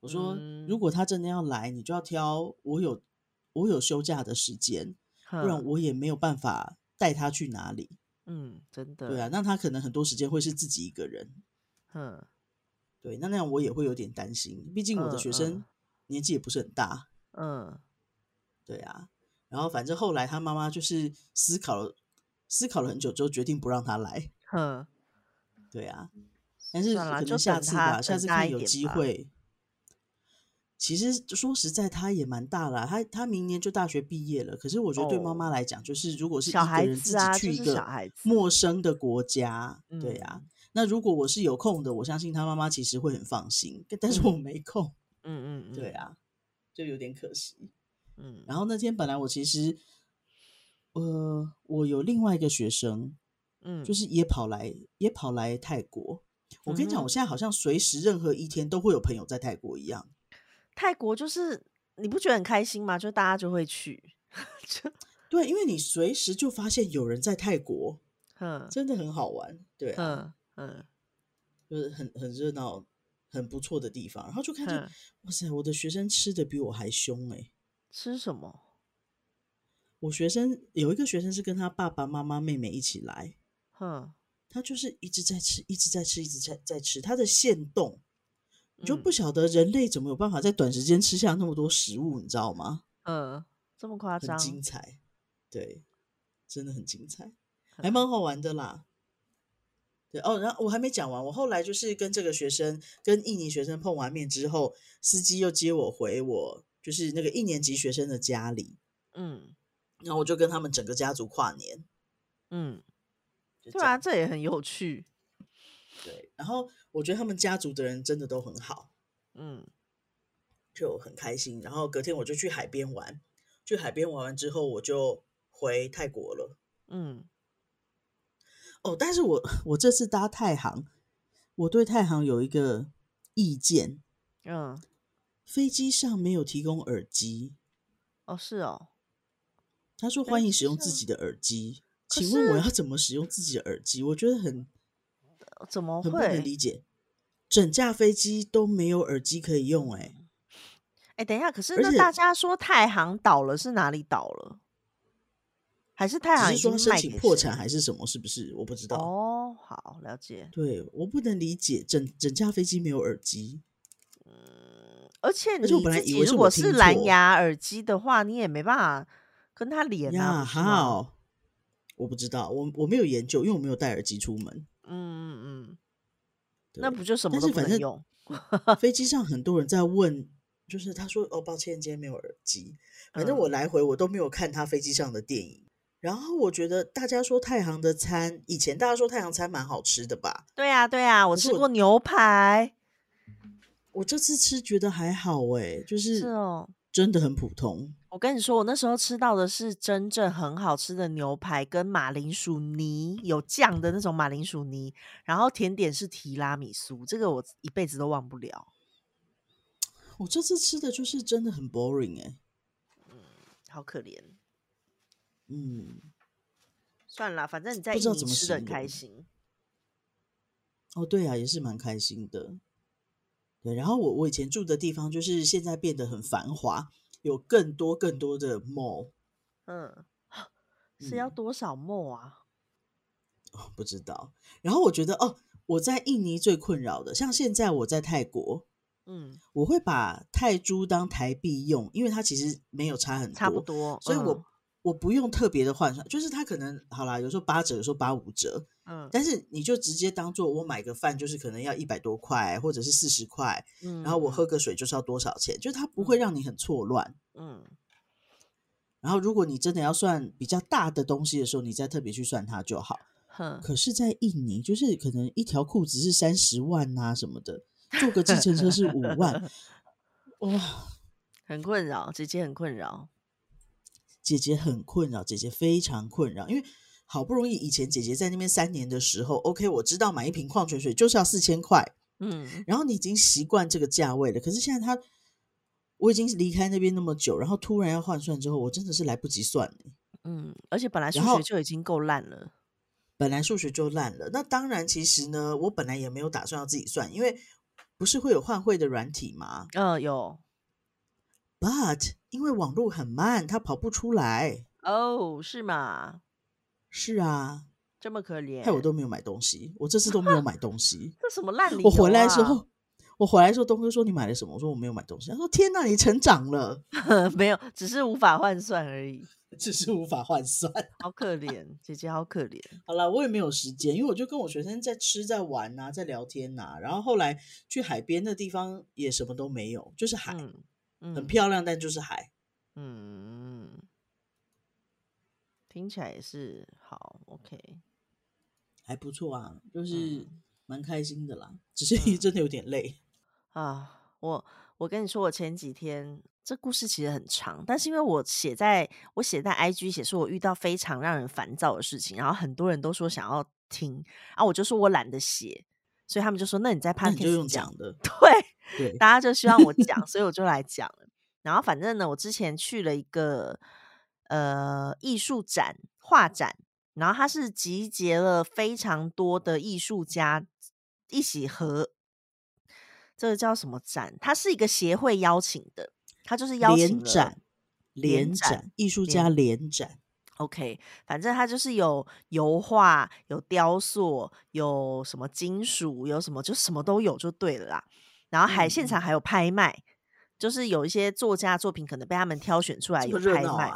我说，如果他真的要来，你就要挑我有我有休假的时间，不然我也没有办法带他去哪里。嗯，真的。对啊，那他可能很多时间会是自己一个人。嗯，对，那那样我也会有点担心，毕竟我的学生。年纪也不是很大，嗯，对啊，然后反正后来他妈妈就是思考了，思考了很久之后，决定不让他来。嗯，对啊，但是可能下次吧，下次看有机会。其实说实在，他也蛮大了，他他明年就大学毕业了。可是我觉得对妈妈来讲，就是如果是一个人自己去一个陌生的国家，对呀。那如果我是有空的，我相信他妈妈其实会很放心。但是我没空，嗯嗯，对啊，就有点可惜。嗯，然后那天本来我其实，呃，我有另外一个学生，嗯，就是也跑来也跑来泰国。我跟你讲，我现在好像随时任何一天都会有朋友在泰国一样。泰国就是你不觉得很开心吗？就大家就会去，就对，因为你随时就发现有人在泰国，嗯，真的很好玩，对啊，嗯，就是很很热闹、很不错的地方。然后就看见，哇塞，我的学生吃的比我还凶哎！吃什么？我学生有一个学生是跟他爸爸妈妈、妹妹一起来，哼，他就是一直在吃，一直在吃，一直在在吃，他的线动。你就不晓得人类怎么有办法在短时间吃下那么多食物，你知道吗？嗯，这么夸张，很精彩，对，真的很精彩，还蛮好玩的啦。对哦，然后我还没讲完，我后来就是跟这个学生，跟印尼学生碰完面之后，司机又接我回我就是那个一年级学生的家里，嗯，然后我就跟他们整个家族跨年，嗯，对啊，这也很有趣。对，然后我觉得他们家族的人真的都很好，嗯，就很开心。然后隔天我就去海边玩，去海边玩完之后，我就回泰国了，嗯。哦，但是我我这次搭太行，我对太行有一个意见，嗯，飞机上没有提供耳机，哦，是哦，他说欢迎使用自己的耳机，请问我要怎么使用自己的耳机？我觉得很。怎么会？不能理解，整架飞机都没有耳机可以用，哎，哎，等一下，可是那大家说太行倒了，是哪里倒了？还是太行说申请破产还是什么？是不是？我不知道。哦，好，了解。对我不能理解，整整架飞机没有耳机。嗯，而且你自己如果是蓝牙耳机的话，你也没办法跟他连啊。好，我不知道，我我没有研究，因为我没有戴耳机出门。嗯嗯嗯，那不就什么都不能用？飞 机上很多人在问，就是他说：“哦，抱歉，今天没有耳机。”反正我来回我都没有看他飞机上的电影。然后我觉得大家说太行的餐，以前大家说太行餐蛮好吃的吧？对啊，对啊，我吃过牛排。我这次吃觉得还好哎，就是是哦，真的很普通。我跟你说，我那时候吃到的是真正很好吃的牛排，跟马铃薯泥有酱的那种马铃薯泥，然后甜点是提拉米苏，这个我一辈子都忘不了。我这次吃的就是真的很 boring 哎，嗯，好可怜。嗯，算了，反正你在印尼吃的很开心。哦，对啊，也是蛮开心的。对，然后我我以前住的地方就是现在变得很繁华。有更多更多的 mall，嗯，是要多少 mall 啊？哦，不知道。然后我觉得，哦，我在印尼最困扰的，像现在我在泰国，嗯，我会把泰铢当台币用，因为它其实没有差很多，差不多，所以我。我不用特别的换算，就是它可能好啦，有时候八折，有时候八五折，嗯，但是你就直接当做我买个饭，就是可能要一百多块，或者是四十块，嗯，然后我喝。个水就是要多少钱，就它不会让你很错乱，嗯。然后如果你真的要算比较大的东西的时候，你再特别去算它就好。可是，在印尼，就是可能一条裤子是三十万啊什么的，坐个计程车是五万，哇，很困扰，直接很困扰。姐姐很困扰，姐姐非常困扰，因为好不容易以前姐姐在那边三年的时候，OK，我知道买一瓶矿泉水就是要四千块，嗯，然后你已经习惯这个价位了。可是现在她，我已经离开那边那么久，然后突然要换算之后，我真的是来不及算嗯，而且本来数学就已经够烂了，本来数学就烂了。那当然，其实呢，我本来也没有打算要自己算，因为不是会有换汇的软体吗？嗯，有。But 因为网络很慢，他跑不出来。哦，是吗？是啊，这么可怜，害我都没有买东西。我这次都没有买东西。这什么烂理我回来之后，我回来的时候，东哥说你买了什么？我说我没有买东西。他说天哪，你成长了，没有，只是无法换算而已，只是无法换算，好可怜，姐姐好可怜。好了，我也没有时间，因为我就跟我学生在吃、在玩呐，在聊天呐。然后后来去海边的地方也什么都没有，就是海，很漂亮，但就是海。嗯，听起来也是好，OK，还不错啊，就是蛮开心的啦。只是 真的有点累。啊，我我跟你说，我前几天这故事其实很长，但是因为我写在我写在 IG 写说我遇到非常让人烦躁的事情，然后很多人都说想要听啊，我就说我懒得写，所以他们就说那你在 p 就用讲的，对对，大家就希望我讲，所以我就来讲了。然后反正呢，我之前去了一个呃艺术展画展，然后它是集结了非常多的艺术家一起合。这个叫什么展？它是一个协会邀请的，它就是邀请展，联展，艺术家联展。OK，反正它就是有油画、有雕塑、有什么金属、有什么就什么都有，就对了啦。然后还现场还有拍卖，就是有一些作家作品可能被他们挑选出来有拍卖。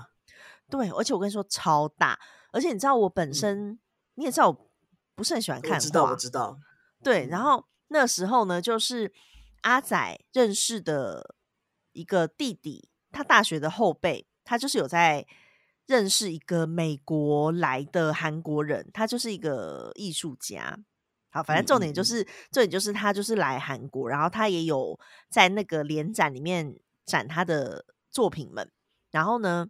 对，而且我跟你说超大，而且你知道我本身你也知道我不是很喜欢看画，知道我知道。对，然后那时候呢，就是。阿仔认识的一个弟弟，他大学的后辈，他就是有在认识一个美国来的韩国人，他就是一个艺术家。好，反正重点就是，重点就是他就是来韩国，然后他也有在那个联展里面展他的作品们。然后呢，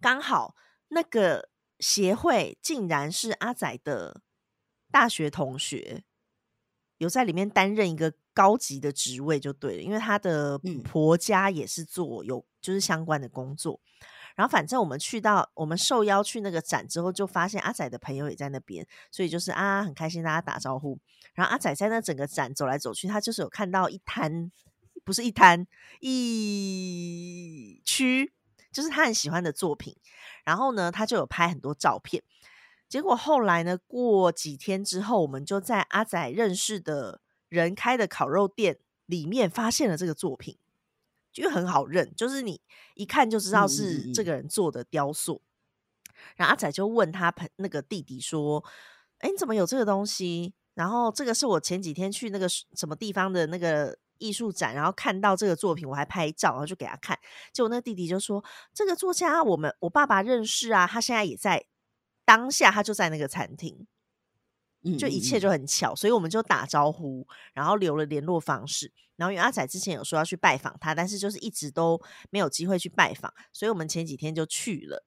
刚好那个协会竟然是阿仔的大学同学，有在里面担任一个。高级的职位就对了，因为他的婆家也是做有就是相关的工作。然后反正我们去到我们受邀去那个展之后，就发现阿仔的朋友也在那边，所以就是啊很开心，大家打招呼。然后阿仔在那整个展走来走去，他就是有看到一摊，不是一摊一区，就是他很喜欢的作品。然后呢，他就有拍很多照片。结果后来呢，过几天之后，我们就在阿仔认识的。人开的烤肉店里面发现了这个作品，就很好认，就是你一看就知道是这个人做的雕塑。然后阿仔就问他朋那个弟弟说：“哎，你怎么有这个东西？”然后这个是我前几天去那个什么地方的那个艺术展，然后看到这个作品，我还拍照，然后就给他看。结果那个弟弟就说：“这个作家我们我爸爸认识啊，他现在也在当下，他就在那个餐厅。”就一切就很巧，所以我们就打招呼，然后留了联络方式。然后因为阿仔之前有说要去拜访他，但是就是一直都没有机会去拜访，所以我们前几天就去了。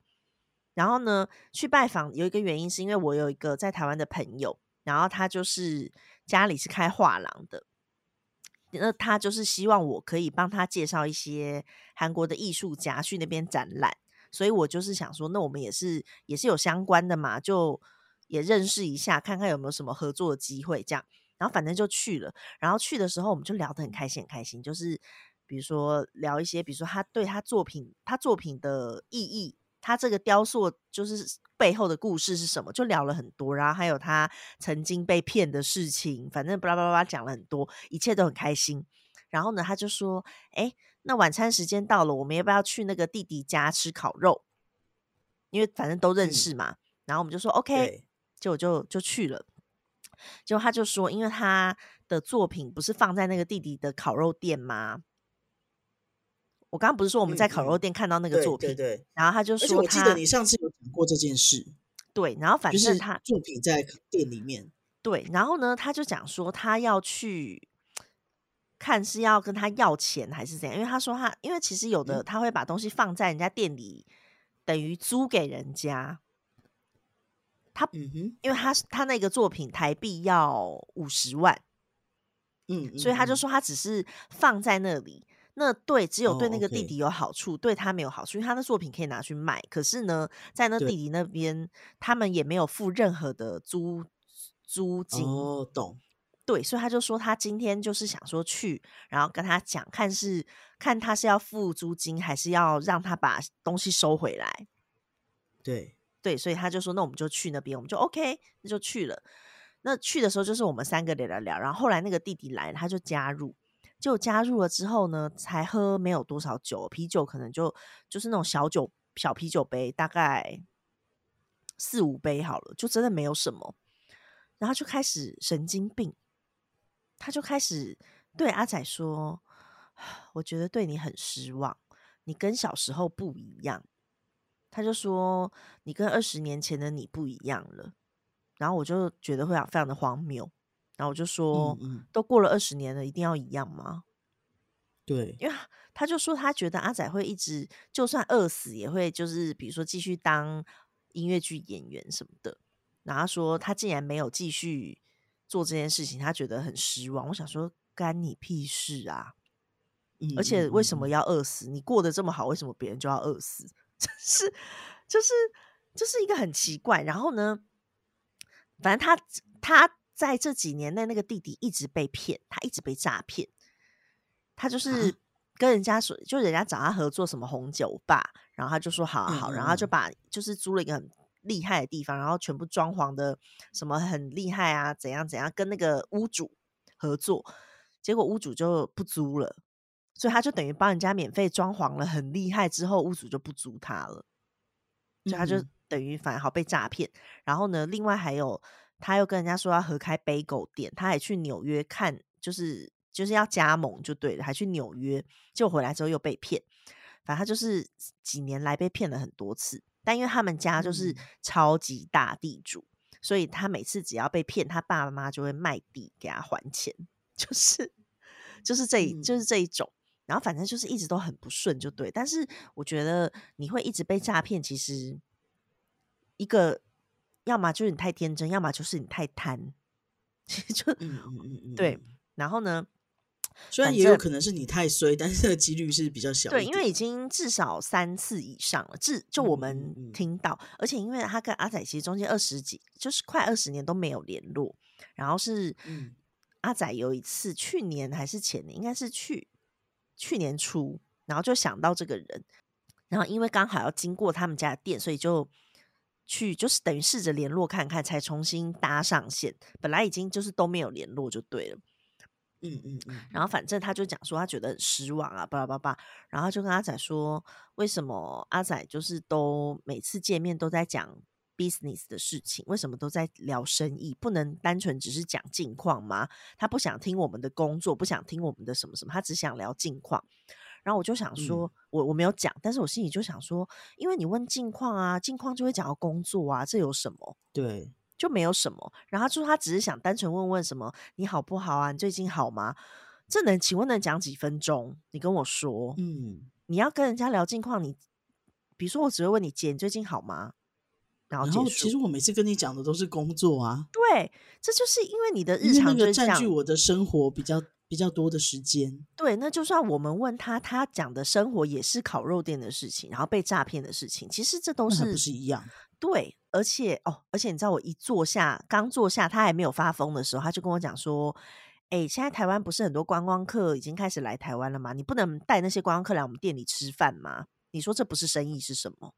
然后呢，去拜访有一个原因，是因为我有一个在台湾的朋友，然后他就是家里是开画廊的，那他就是希望我可以帮他介绍一些韩国的艺术家去那边展览，所以我就是想说，那我们也是也是有相关的嘛，就。也认识一下，看看有没有什么合作的机会，这样，然后反正就去了。然后去的时候，我们就聊得很开心，很开心。就是比如说聊一些，比如说他对他作品，他作品的意义，他这个雕塑就是背后的故事是什么，就聊了很多。然后还有他曾经被骗的事情，反正巴拉巴拉讲了很多，一切都很开心。然后呢，他就说：“哎，那晚餐时间到了，我们要不要去那个弟弟家吃烤肉？因为反正都认识嘛。”然后我们就说：“OK。”就就就去了，结果他就说，因为他的作品不是放在那个弟弟的烤肉店吗？我刚刚不是说我们在烤肉店看到那个作品，对，然后他就说，我记得你上次有讲过这件事，对，然后反正他作品在店里面，对，然后呢，他就讲说他要去看是要跟他要钱还是怎样，因为他说他，因为其实有的他会把东西放在人家店里，等于租给人家。他嗯哼，因为他他那个作品台币要五十万，嗯，所以他就说他只是放在那里，那对只有对那个弟弟有好处，对他没有好处，因为他的作品可以拿去卖。可是呢，在那弟弟那边，他们也没有付任何的租租金。哦，懂。对，所以他就说他今天就是想说去，然后跟他讲，看是看他是要付租金，还是要让他把东西收回来。对。对，所以他就说：“那我们就去那边，我们就 OK，那就去了。那去的时候就是我们三个聊聊聊，然后后来那个弟弟来了，他就加入，就加入了之后呢，才喝没有多少酒，啤酒可能就就是那种小酒小啤酒杯，大概四五杯好了，就真的没有什么，然后就开始神经病，他就开始对阿仔说：“ 我觉得对你很失望，你跟小时候不一样。”他就说：“你跟二十年前的你不一样了。”然后我就觉得会非常的荒谬，然后我就说，都过了二十年了，一定要一样吗？对，因为他就说他觉得阿仔会一直，就算饿死也会，就是比如说继续当音乐剧演员什么的。然后说他竟然没有继续做这件事情，他觉得很失望。我想说，干你屁事啊！而且为什么要饿死？你过得这么好，为什么别人就要饿死？这是，就是，就是一个很奇怪。然后呢？反正他他在这几年内，那个弟弟一直被骗，他一直被诈骗。他就是跟人家说，就人家找他合作什么红酒吧，然后他就说好好，然后就把就是租了一个很厉害的地方，然后全部装潢的什么很厉害啊，怎样怎样，跟那个屋主合作，结果屋主就不租了，所以他就等于帮人家免费装潢了很厉害之后，屋主就不租他了，所以他就。等于反而好被诈骗，然后呢，另外还有他又跟人家说要合开杯狗店，他还去纽约看，就是就是要加盟就对了，还去纽约，就回来之后又被骗，反正他就是几年来被骗了很多次，但因为他们家就是超级大地主，所以他每次只要被骗，他爸爸妈妈就会卖地给他还钱，就是就是这一就是这一种，然后反正就是一直都很不顺就对，但是我觉得你会一直被诈骗，其实。一个，要么就是你太天真，要么就是你太贪，其实就嗯嗯嗯嗯对。然后呢，虽然也有可能是你太衰，但是这个几率是比较小。对，因为已经至少三次以上了，至就我们听到，而且因为他跟阿仔其实中间二十几，就是快二十年都没有联络。然后是阿仔有一次，去年还是前年，应该是去去年初，然后就想到这个人，然后因为刚好要经过他们家的店，所以就。去就是等于试着联络看看，才重新搭上线。本来已经就是都没有联络就对了，嗯嗯嗯。然后反正他就讲说他觉得很失望啊，巴拉巴拉。然后就跟阿仔说，为什么阿仔就是都每次见面都在讲 business 的事情，为什么都在聊生意？不能单纯只是讲近况吗？他不想听我们的工作，不想听我们的什么什么，他只想聊近况。然后我就想说，我我没有讲，但是我心里就想说，因为你问近况啊，近况就会讲到工作啊，这有什么？对，就没有什么。然后就他只是想单纯问问什么，你好不好啊？你最近好吗？这能请问能讲几分钟？你跟我说，嗯，你要跟人家聊近况，你比如说我只会问你姐，你最近好吗？然后其实我每次跟你讲的都是工作啊，对，这就是因为你的日常就占据我的生活比较。比较多的时间，对，那就算我们问他，他讲的生活也是烤肉店的事情，然后被诈骗的事情，其实这都是不是一样？对，而且哦，而且你知道，我一坐下，刚坐下，他还没有发疯的时候，他就跟我讲说：“哎，现在台湾不是很多观光客已经开始来台湾了吗？你不能带那些观光客来我们店里吃饭吗？你说这不是生意是什么？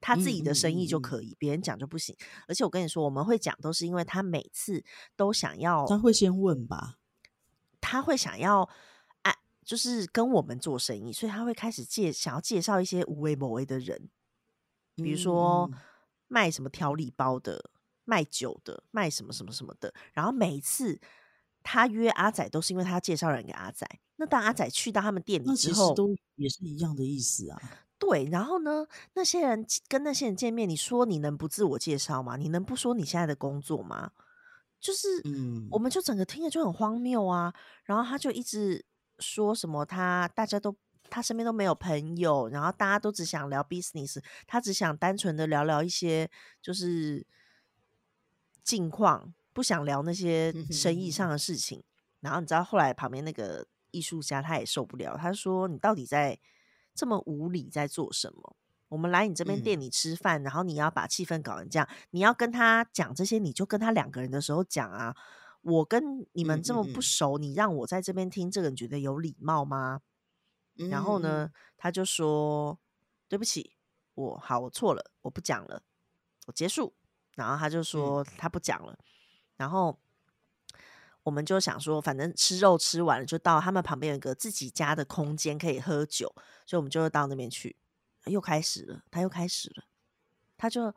他自己的生意就可以，别人讲就不行。而且我跟你说，我们会讲都是因为他每次都想要，他会先问吧。”他会想要，哎，就是跟我们做生意，所以他会开始介想要介绍一些无为某为的人，比如说卖什么调理包的、卖酒的、卖什么什么什么的。然后每一次他约阿仔，都是因为他要介绍人给阿仔。那当阿仔去到他们店里之后，都也是一样的意思啊。对，然后呢，那些人跟那些人见面，你说你能不自我介绍吗？你能不说你现在的工作吗？就是，嗯，我们就整个听着就很荒谬啊。然后他就一直说什么，他大家都他身边都没有朋友，然后大家都只想聊 business，他只想单纯的聊聊一些就是近况，不想聊那些生意上的事情。然后你知道后来旁边那个艺术家他也受不了，他说：“你到底在这么无理在做什么？”我们来你这边店里吃饭，然后你要把气氛搞成这样，你要跟他讲这些，你就跟他两个人的时候讲啊。我跟你们这么不熟，你让我在这边听这个，你觉得有礼貌吗？然后呢，他就说对不起，我好，我错了，我不讲了，我结束。然后他就说他不讲了。然后我们就想说，反正吃肉吃完了，就到他们旁边有一个自己家的空间可以喝酒，所以我们就到那边去。又开始了，他又开始了，他就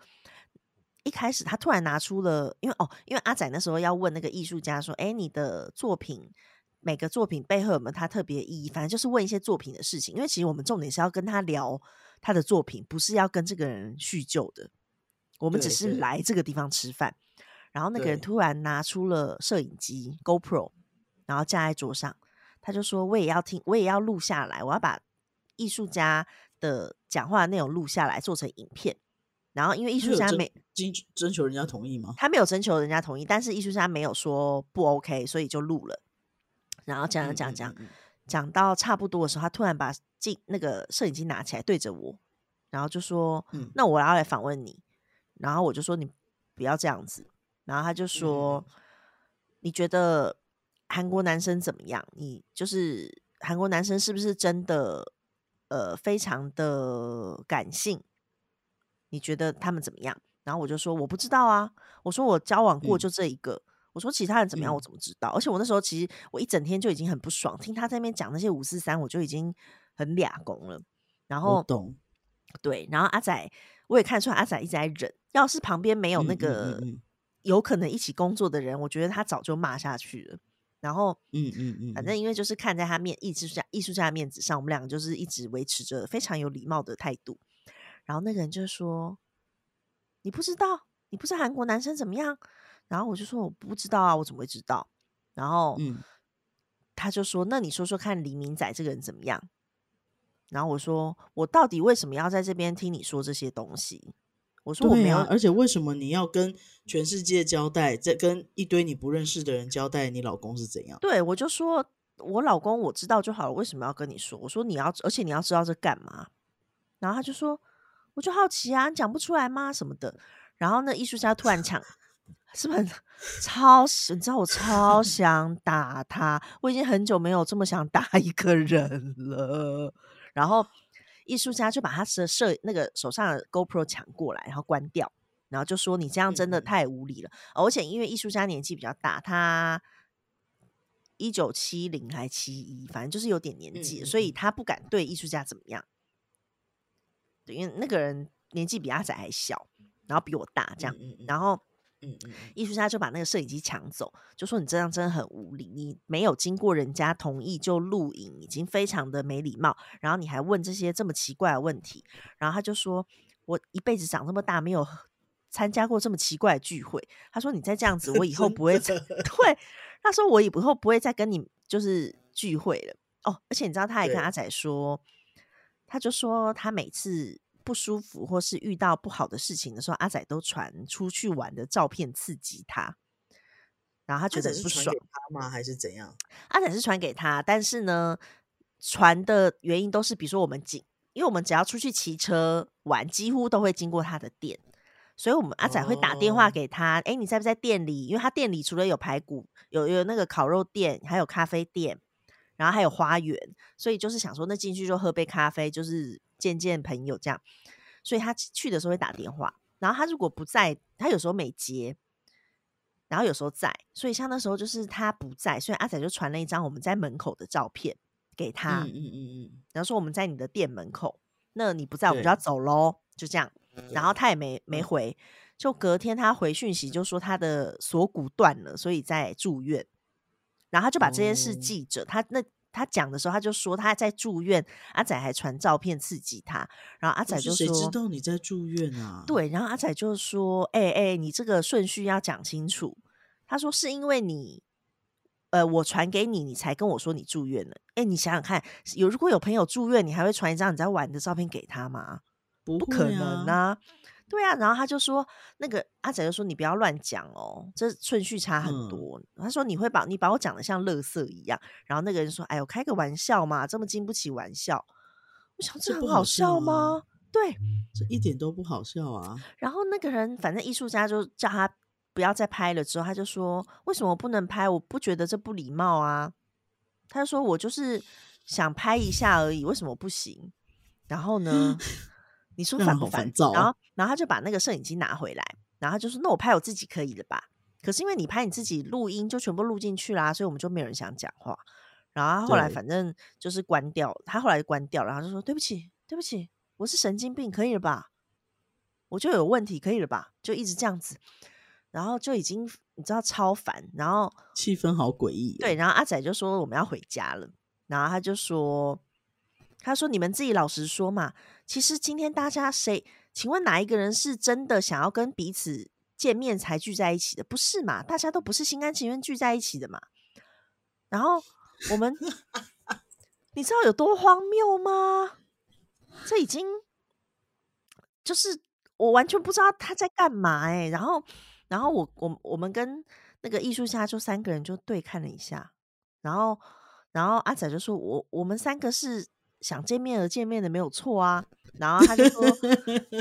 一开始他突然拿出了，因为哦，因为阿仔那时候要问那个艺术家说：“哎，你的作品每个作品背后有没有他特别意义？”反正就是问一些作品的事情。因为其实我们重点是要跟他聊他的作品，不是要跟这个人叙旧的。我们只是来这个地方吃饭。然后那个人突然拿出了摄影机 GoPro，然后架在桌上，他就说：“我也要听，我也要录下来，我要把艺术家的讲话内容录下来，做成影片。”然后因为艺术家没征征求人家同意吗？他没有征求人家同意，但是艺术家没有说不 OK，所以就录了。然后讲讲讲讲讲到差不多的时候，他突然把镜那个摄影机拿起来对着我，然后就说：“嗯，那我要来访问你。”然后我就说：“你不要这样子。”然后他就说：“你觉得韩国男生怎么样？你就是韩国男生是不是真的呃非常的感性？你觉得他们怎么样？”然后我就说：“我不知道啊。”我说：“我交往过就这一个。”我说：“其他人怎么样？我怎么知道？”而且我那时候其实我一整天就已经很不爽，听他在那边讲那些五四三，我就已经很俩公了。然后懂对，然后阿仔我也看出来阿仔一直在忍。要是旁边没有那个。有可能一起工作的人，我觉得他早就骂下去了。然后，嗯嗯嗯，反正因为就是看在他面艺术家艺术家的面子上，我们两个就是一直维持着非常有礼貌的态度。然后那个人就说：“你不知道，你不是韩国男生怎么样？”然后我就说：“我不知道啊，我怎么会知道？”然后，嗯，他就说：“那你说说看，李明仔这个人怎么样？”然后我说：“我到底为什么要在这边听你说这些东西？”我说我没有，而且为什么你要跟全世界交代，在跟一堆你不认识的人交代你老公是怎样？对，我就说我老公我知道就好了，为什么要跟你说？我说你要，而且你要知道这干嘛？然后他就说，我就好奇啊，你讲不出来吗？什么的？然后那艺术家突然抢，是不是超？你知道我超想打他，我已经很久没有这么想打一个人了。然后。艺术家就把他的摄那个手上的 GoPro 抢过来，然后关掉，然后就说：“你这样真的太无理了。”而且因为艺术家年纪比较大，他一九七零还七一，反正就是有点年纪，所以他不敢对艺术家怎么样。对，因为那个人年纪比阿仔还小，然后比我大，这样，然后。嗯嗯，艺术家就把那个摄影机抢走，就说你这样真的很无理，你没有经过人家同意就录影，已经非常的没礼貌。然后你还问这些这么奇怪的问题，然后他就说：“我一辈子长这么大没有参加过这么奇怪的聚会。”他说：“你再这样子，我以后不会再 对。”他说：“我以后不会再跟你就是聚会了。”哦，而且你知道，他还跟阿仔说，他就说他每次。不舒服或是遇到不好的事情的时候，阿仔都传出去玩的照片刺激他，然后他觉得不爽他吗？还是怎样？阿仔是传给他，但是呢，传的原因都是比如说我们仅，因为我们只要出去骑车玩，几乎都会经过他的店，所以我们阿仔会打电话给他，哎，你在不在店里？因为他店里除了有排骨，有有那个烤肉店，还有咖啡店，然后还有花园，所以就是想说，那进去就喝杯咖啡，就是。见见朋友这样，所以他去的时候会打电话，然后他如果不在，他有时候没接，然后有时候在，所以像那时候就是他不在，所以阿仔就传了一张我们在门口的照片给他，嗯嗯嗯然后说我们在你的店门口，那你不在，我们就要走喽，就这样，然后他也没没。回，就隔天他回讯息就说他的锁骨断了，所以在住院，然后他就把这件事记着，他那。他讲的时候，他就说他在住院，阿仔还传照片刺激他，然后阿仔就说：“谁知道你在住院啊？”对，然后阿仔就说：“哎哎，你这个顺序要讲清楚。”他说：“是因为你，呃，我传给你，你才跟我说你住院了。哎，你想想看，有如果有朋友住院，你还会传一张你在玩的照片给他吗？不可能啊！”对啊，然后他就说，那个阿仔就说你不要乱讲哦，这顺序差很多。他说你会把你把我讲的像垃圾一样，然后那个人说，哎呦，开个玩笑嘛，这么经不起玩笑。我想这很好笑吗？对，这一点都不好笑啊。然后那个人反正艺术家就叫他不要再拍了，之后他就说，为什么不能拍？我不觉得这不礼貌啊。他就说我就是想拍一下而已，为什么不行？然后呢？你说烦不烦躁？然后，然后他就把那个摄影机拿回来，然后就说：“那我拍我自己可以了吧？”可是因为你拍你自己录音，就全部录进去啦，所以我们就没有人想讲话。然后后来反正就是关掉，他后来关掉，然后就说对不起，对不起，我是神经病，可以了吧？我就有问题，可以了吧？就一直这样子，然后就已经你知道超烦，然后气氛好诡异。对，然后阿仔就说我们要回家了，然后他就说，他说你们自己老实说嘛，其实今天大家谁，请问哪一个人是真的想要跟彼此见面才聚在一起的？不是嘛？大家都不是心甘情愿聚在一起的嘛？然后。我们，你知道有多荒谬吗？这已经就是我完全不知道他在干嘛哎。然后，然后我我我们跟那个艺术家就三个人就对看了一下，然后，然后阿仔就说：“我我们三个是想见面而见面的，没有错啊。”然后他就说：“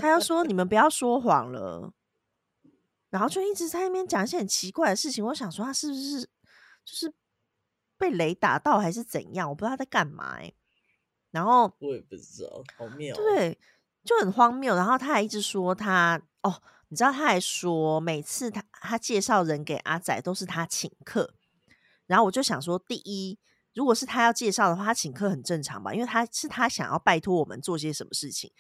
他要 说你们不要说谎了。”然后就一直在那边讲一些很奇怪的事情。我想说他是不是就是。被雷打到还是怎样？我不知道他在干嘛哎。然后我也不知道，好妙。对，就很荒谬。然后他还一直说他哦，你知道他还说每次他他介绍人给阿仔都是他请客。然后我就想说，第一，如果是他要介绍的话，他请客很正常吧？因为他是他想要拜托我们做些什么事情，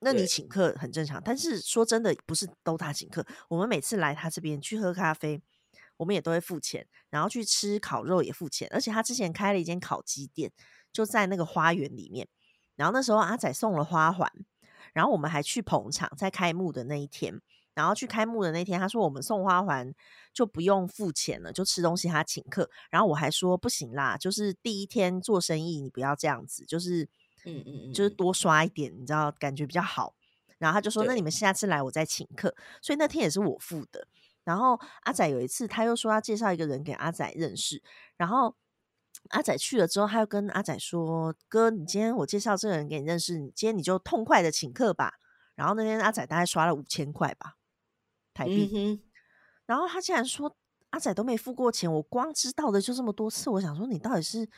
那你请客很正常。但是说真的，不是都他请客。我们每次来他这边去喝咖啡。我们也都会付钱，然后去吃烤肉也付钱，而且他之前开了一间烤鸡店，就在那个花园里面。然后那时候阿仔送了花环，然后我们还去捧场，在开幕的那一天，然后去开幕的那天，他说我们送花环就不用付钱了，就吃东西他请客。然后我还说不行啦，就是第一天做生意，你不要这样子，就是嗯嗯，就是多刷一点，你知道感觉比较好。然后他就说那你们下次来我再请客，所以那天也是我付的。然后阿仔有一次，他又说要介绍一个人给阿仔认识。然后阿仔去了之后，他又跟阿仔说：“哥，你今天我介绍这个人给你认识，你今天你就痛快的请客吧。”然后那天阿仔大概刷了五千块吧台币。然后他竟然说阿仔都没付过钱，我光知道的就这么多次。我想说，你到底是？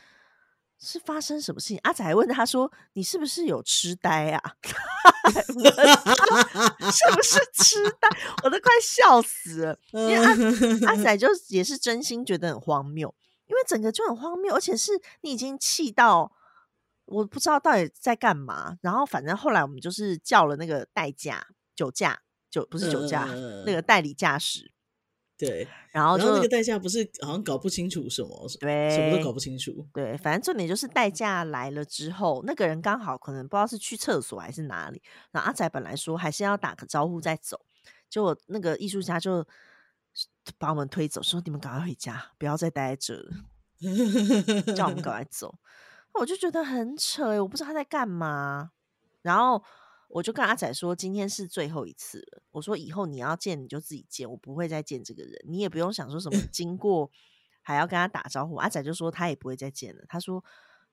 是发生什么事情？阿仔还问他说：“你是不是有痴呆啊？是不是痴呆？”我都快笑死了。因为阿阿仔就 也是真心觉得很荒谬，因为整个就很荒谬，而且是你已经气到我不知道到底在干嘛。然后反正后来我们就是叫了那个代驾酒驾，酒不是酒驾，那个代理驾驶。对，然后就那个代驾不是好像搞不清楚什么，对，什么都搞不清楚。对，反正重点就是代驾来了之后，那个人刚好可能不知道是去厕所还是哪里。然后阿仔本来说还是要打个招呼再走，结果那个艺术家就把我们推走，说你们赶快回家，不要再待在这了，叫我们赶快 走。我就觉得很扯哎，我不知道他在干嘛。然后。我就跟阿仔说，今天是最后一次了。我说以后你要见你就自己见，我不会再见这个人，你也不用想说什么 经过还要跟他打招呼。阿仔就说他也不会再见了。他说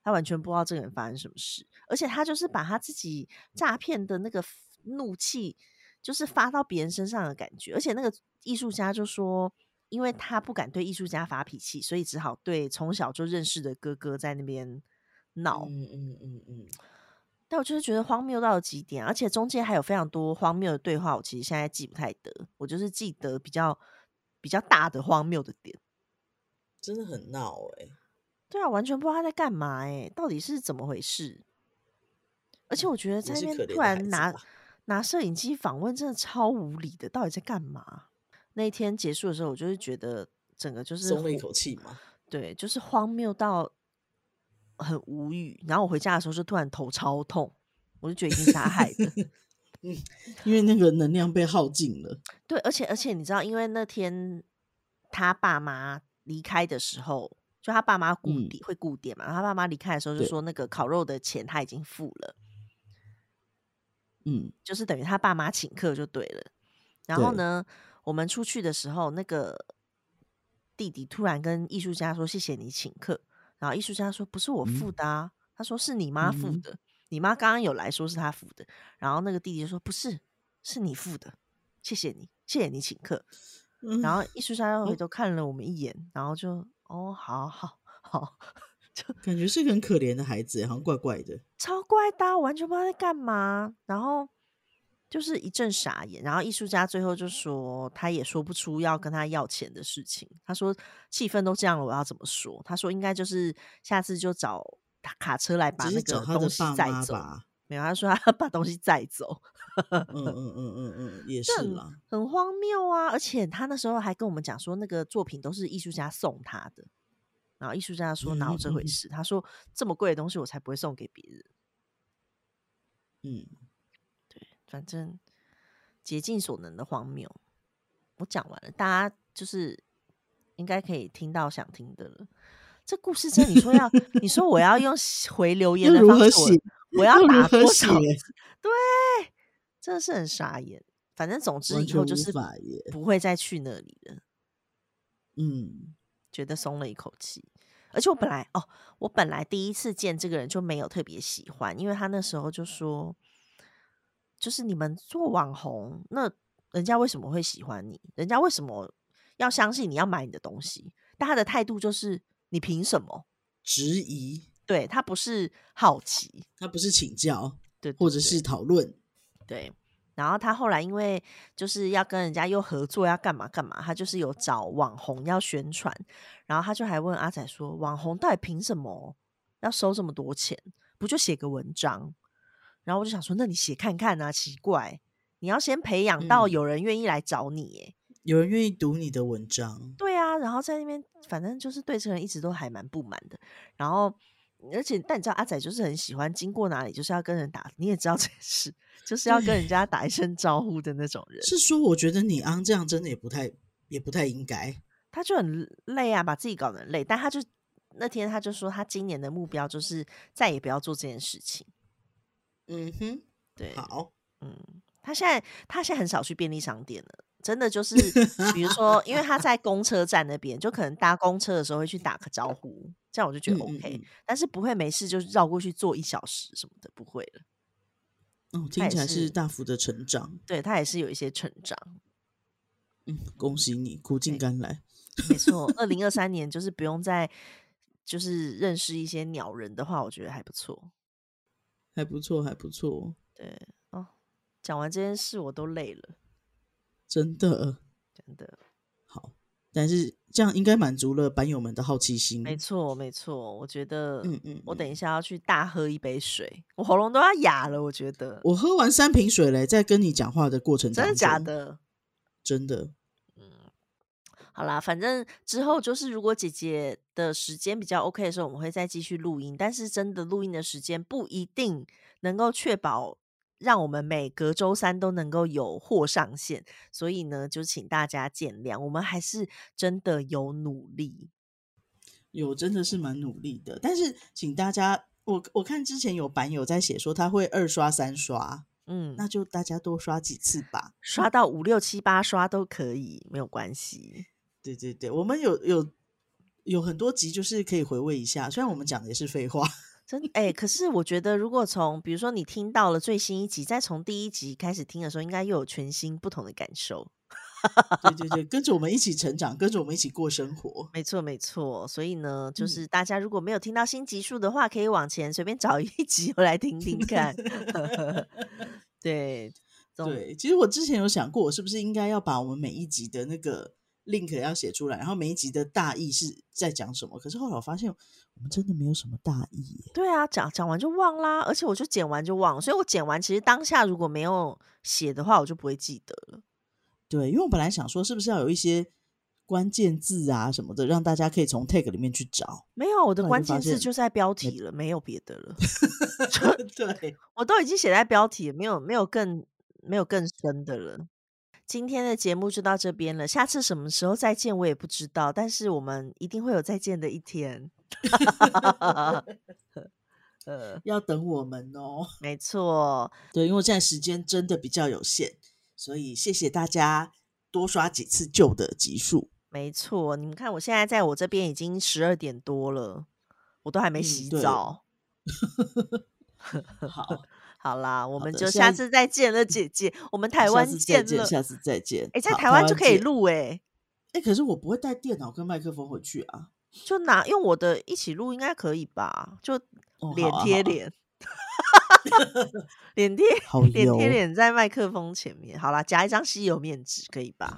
他完全不知道这个人发生什么事，而且他就是把他自己诈骗的那个怒气，就是发到别人身上的感觉。而且那个艺术家就说，因为他不敢对艺术家发脾气，所以只好对从小就认识的哥哥在那边闹。嗯嗯嗯嗯。但我就是觉得荒谬到了极点，而且中间还有非常多荒谬的对话，我其实现在记不太得，我就是记得比较比较大的荒谬的点，真的很闹哎，对啊，完全不知道他在干嘛哎，到底是怎么回事？而且我觉得在那边突然拿拿摄影机访问，真的超无理的，到底在干嘛？那一天结束的时候，我就是觉得整个就是松了一口气嘛，对，就是荒谬到。很无语，然后我回家的时候就突然头超痛，我就觉得已经 是他害的，嗯，因为那个能量被耗尽了。对，而且而且你知道，因为那天他爸妈离开的时候，就他爸妈顾点会固点嘛，然后他爸妈离开的时候就说那个烤肉的钱他已经付了，嗯，就是等于他爸妈请客就对了。然后呢，我们出去的时候，那个弟弟突然跟艺术家说：“谢谢你请客。”然后艺术家说：“不是我付的啊。”他说：“是你妈付的，你妈刚刚有来说是他付的。”然后那个弟弟就说：“不是，是你付的，谢谢你，谢谢你请客。”然后艺术家又回头看了我们一眼，然后就：“哦，好好好。”就感觉是个很可怜的孩子，好像怪怪的，超怪的，完全不知道在干嘛。然后就是一阵傻眼。然后艺术家最后就说，他也说不出要跟他要钱的事情。他说气氛都这样了，我要怎么说？他说应该就是下次就找卡车来把那个东西载走。没有，他说他要 把东西载走。嗯嗯嗯嗯嗯，也 是啦，很荒谬啊！而且他那时候还跟我们讲说，那个作品都是艺术家送他的。然后艺术家说哪有这回事？他说这么贵的东西我才不会送给别人。嗯，对，反正竭尽所能的荒谬，我讲完了，大家就是应该可以听到想听的了。这故事真，你说要，你说我要用回留言的方式，我要打多少？对，真的是很傻眼。反正总之以后就是不会再去那里了。嗯。觉得松了一口气，而且我本来哦，我本来第一次见这个人就没有特别喜欢，因为他那时候就说，就是你们做网红，那人家为什么会喜欢你？人家为什么要相信你要买你的东西？但他的态度就是你凭什么质疑？对他不是好奇，他不是请教，对，或者是讨论，对。然后他后来因为就是要跟人家又合作要干嘛干嘛，他就是有找网红要宣传，然后他就还问阿仔说：“网红到底凭什么要收这么多钱？不就写个文章？”然后我就想说：“那你写看看啊，奇怪，你要先培养到有人愿意来找你，哎，有人愿意读你的文章。”对啊，然后在那边反正就是对这个人一直都还蛮不满的，然后。而且，但你知道阿仔就是很喜欢经过哪里就是要跟人打，你也知道这件事，就是要跟人家打一声招呼的那种人。是说，我觉得你昂这样真的也不太，也不太应该。他就很累啊，把自己搞得很累。但他就那天他就说，他今年的目标就是再也不要做这件事情。嗯哼，对，好，嗯，他现在他现在很少去便利商店了。真的就 是，比如说，因为他在公车站那边，就可能搭公车的时候会去打个招呼，这样我就觉得 OK。但是不会没事就绕过去坐一小时什么的，不会了。哦，听起来是大幅的成长。对他也是有一些成长。嗯，恭喜你，苦尽甘来。没错，二零二三年就是不用再就是认识一些鸟人的话，我觉得还不错，还不错，还不错。对哦，讲完这件事我都累了。真的，真的好，但是这样应该满足了板友们的好奇心。没错，没错，我觉得，嗯嗯，我等一下要去大喝一杯水，我喉咙都要哑了。我觉得，我喝完三瓶水嘞，在跟你讲话的过程中，真的假的？真的，嗯，好啦，反正之后就是如果姐姐的时间比较 OK 的时候，我们会再继续录音，但是真的录音的时间不一定能够确保。让我们每隔周三都能够有货上线，所以呢，就请大家见谅。我们还是真的有努力，有真的是蛮努力的。但是，请大家，我我看之前有版友在写说他会二刷三刷，嗯，那就大家多刷几次吧，刷到五六七八刷都可以，没有关系。对对对，我们有有有很多集就是可以回味一下，虽然我们讲的也是废话。真哎，可是我觉得，如果从比如说你听到了最新一集，再从第一集开始听的时候，应该又有全新不同的感受。对对对，跟着我们一起成长，跟着我们一起过生活。没错没错，所以呢，就是大家如果没有听到新集数的话，可以往前随便找一集来听听看。对对，其实我之前有想过，我是不是应该要把我们每一集的那个。Link 要写出来，然后每一集的大意是在讲什么？可是后来我发现，我们真的没有什么大意。对啊，讲讲完就忘啦，而且我就剪完就忘，所以我剪完其实当下如果没有写的话，我就不会记得了。对，因为我本来想说，是不是要有一些关键字啊什么的，让大家可以从 tag 里面去找？没有，我的关键字就在标题了，没有别的了。对，我都已经写在标题，没有没有更没有更深的了。今天的节目就到这边了，下次什么时候再见我也不知道，但是我们一定会有再见的一天。呃，要等我们哦。没错，对，因为现在时间真的比较有限，所以谢谢大家多刷几次旧的集数。没错，你们看我现在在我这边已经十二点多了，我都还没洗澡。好。好啦，我们就下次再见了，姐姐。我们台湾见了，下次再见。哎，在台湾就可以录哎。哎，可是我不会带电脑跟麦克风回去啊。就拿用我的一起录，应该可以吧？就脸贴脸。脸贴 好脸贴脸在麦克风前面，好啦，夹一张吸油面纸可以吧？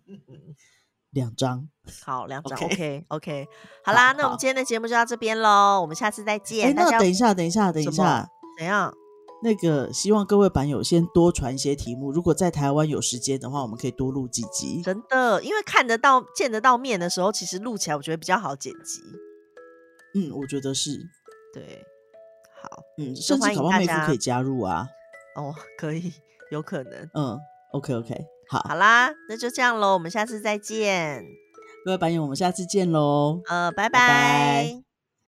两张。好，两张 OK OK OK，好啦，那我们今天的节目就到这边喽，我们下次再哎，见。那等一下，等一下，等一下，怎样？那个希望各位版友先多传一些题目，如果在台湾有时间的话，我们可以多录几集。真的，因为看得到、见得到面的时候，其实录起来我觉得比较好剪辑。嗯，我觉得是，对，好嗯，甚至欢迎搞不好妹夫可以加入啊。哦，可以，有可能。嗯，OK OK，好，好啦，那就这样喽，我们下次再见。各位版友，我们下次见喽。呃，拜拜拜